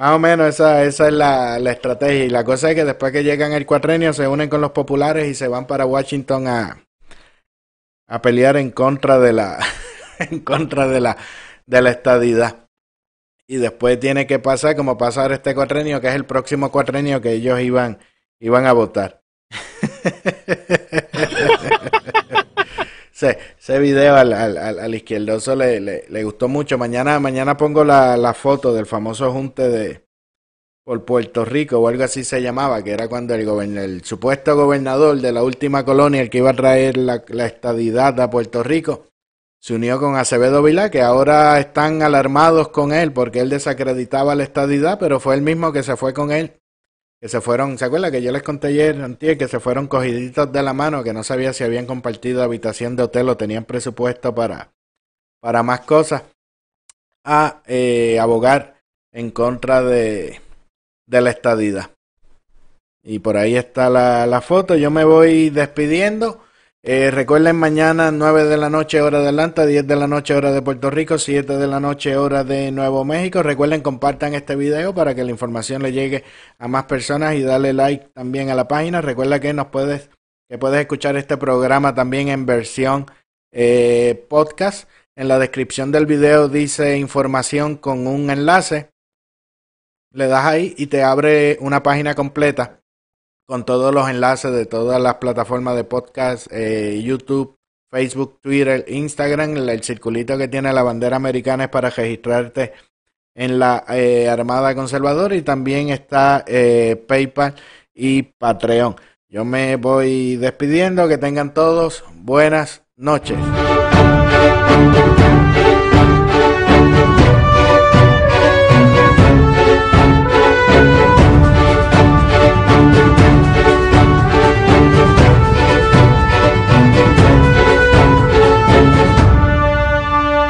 Más o menos esa, esa es la, la estrategia. Y la cosa es que después que llegan el cuatrenio se unen con los populares y se van para Washington a, a pelear en contra de la en contra de la de la estadidad. Y después tiene que pasar como pasar este cuatrenio, que es el próximo cuatrenio que ellos iban, iban a votar. ese, ese video al, al, al, izquierdoso le, le, le gustó mucho. Mañana, mañana pongo la, la foto del famoso junte de por Puerto Rico o algo así se llamaba, que era cuando el, el supuesto gobernador de la última colonia, el que iba a traer la, la estadidad a Puerto Rico, se unió con Acevedo Vilá, que ahora están alarmados con él porque él desacreditaba la estadidad, pero fue el mismo que se fue con él, que se fueron, ¿se acuerda que yo les conté ayer, antier, que se fueron cogiditos de la mano, que no sabía si habían compartido habitación de hotel o tenían presupuesto para, para más cosas, a eh, abogar en contra de, de la estadidad. Y por ahí está la, la foto, yo me voy despidiendo. Eh, recuerden mañana 9 de la noche hora de Atlanta, 10 de la noche hora de Puerto Rico, 7 de la noche hora de Nuevo México. Recuerden compartan este video para que la información le llegue a más personas y darle like también a la página. Recuerda que nos puedes que puedes escuchar este programa también en versión eh, podcast. En la descripción del video dice información con un enlace. Le das ahí y te abre una página completa con todos los enlaces de todas las plataformas de podcast, eh, YouTube, Facebook, Twitter, Instagram. El, circulito que tiene la bandera americana es para registrarte en la eh, Armada Conservadora y también está eh, PayPal y Patreon. Yo me voy despidiendo, que tengan todos buenas noches.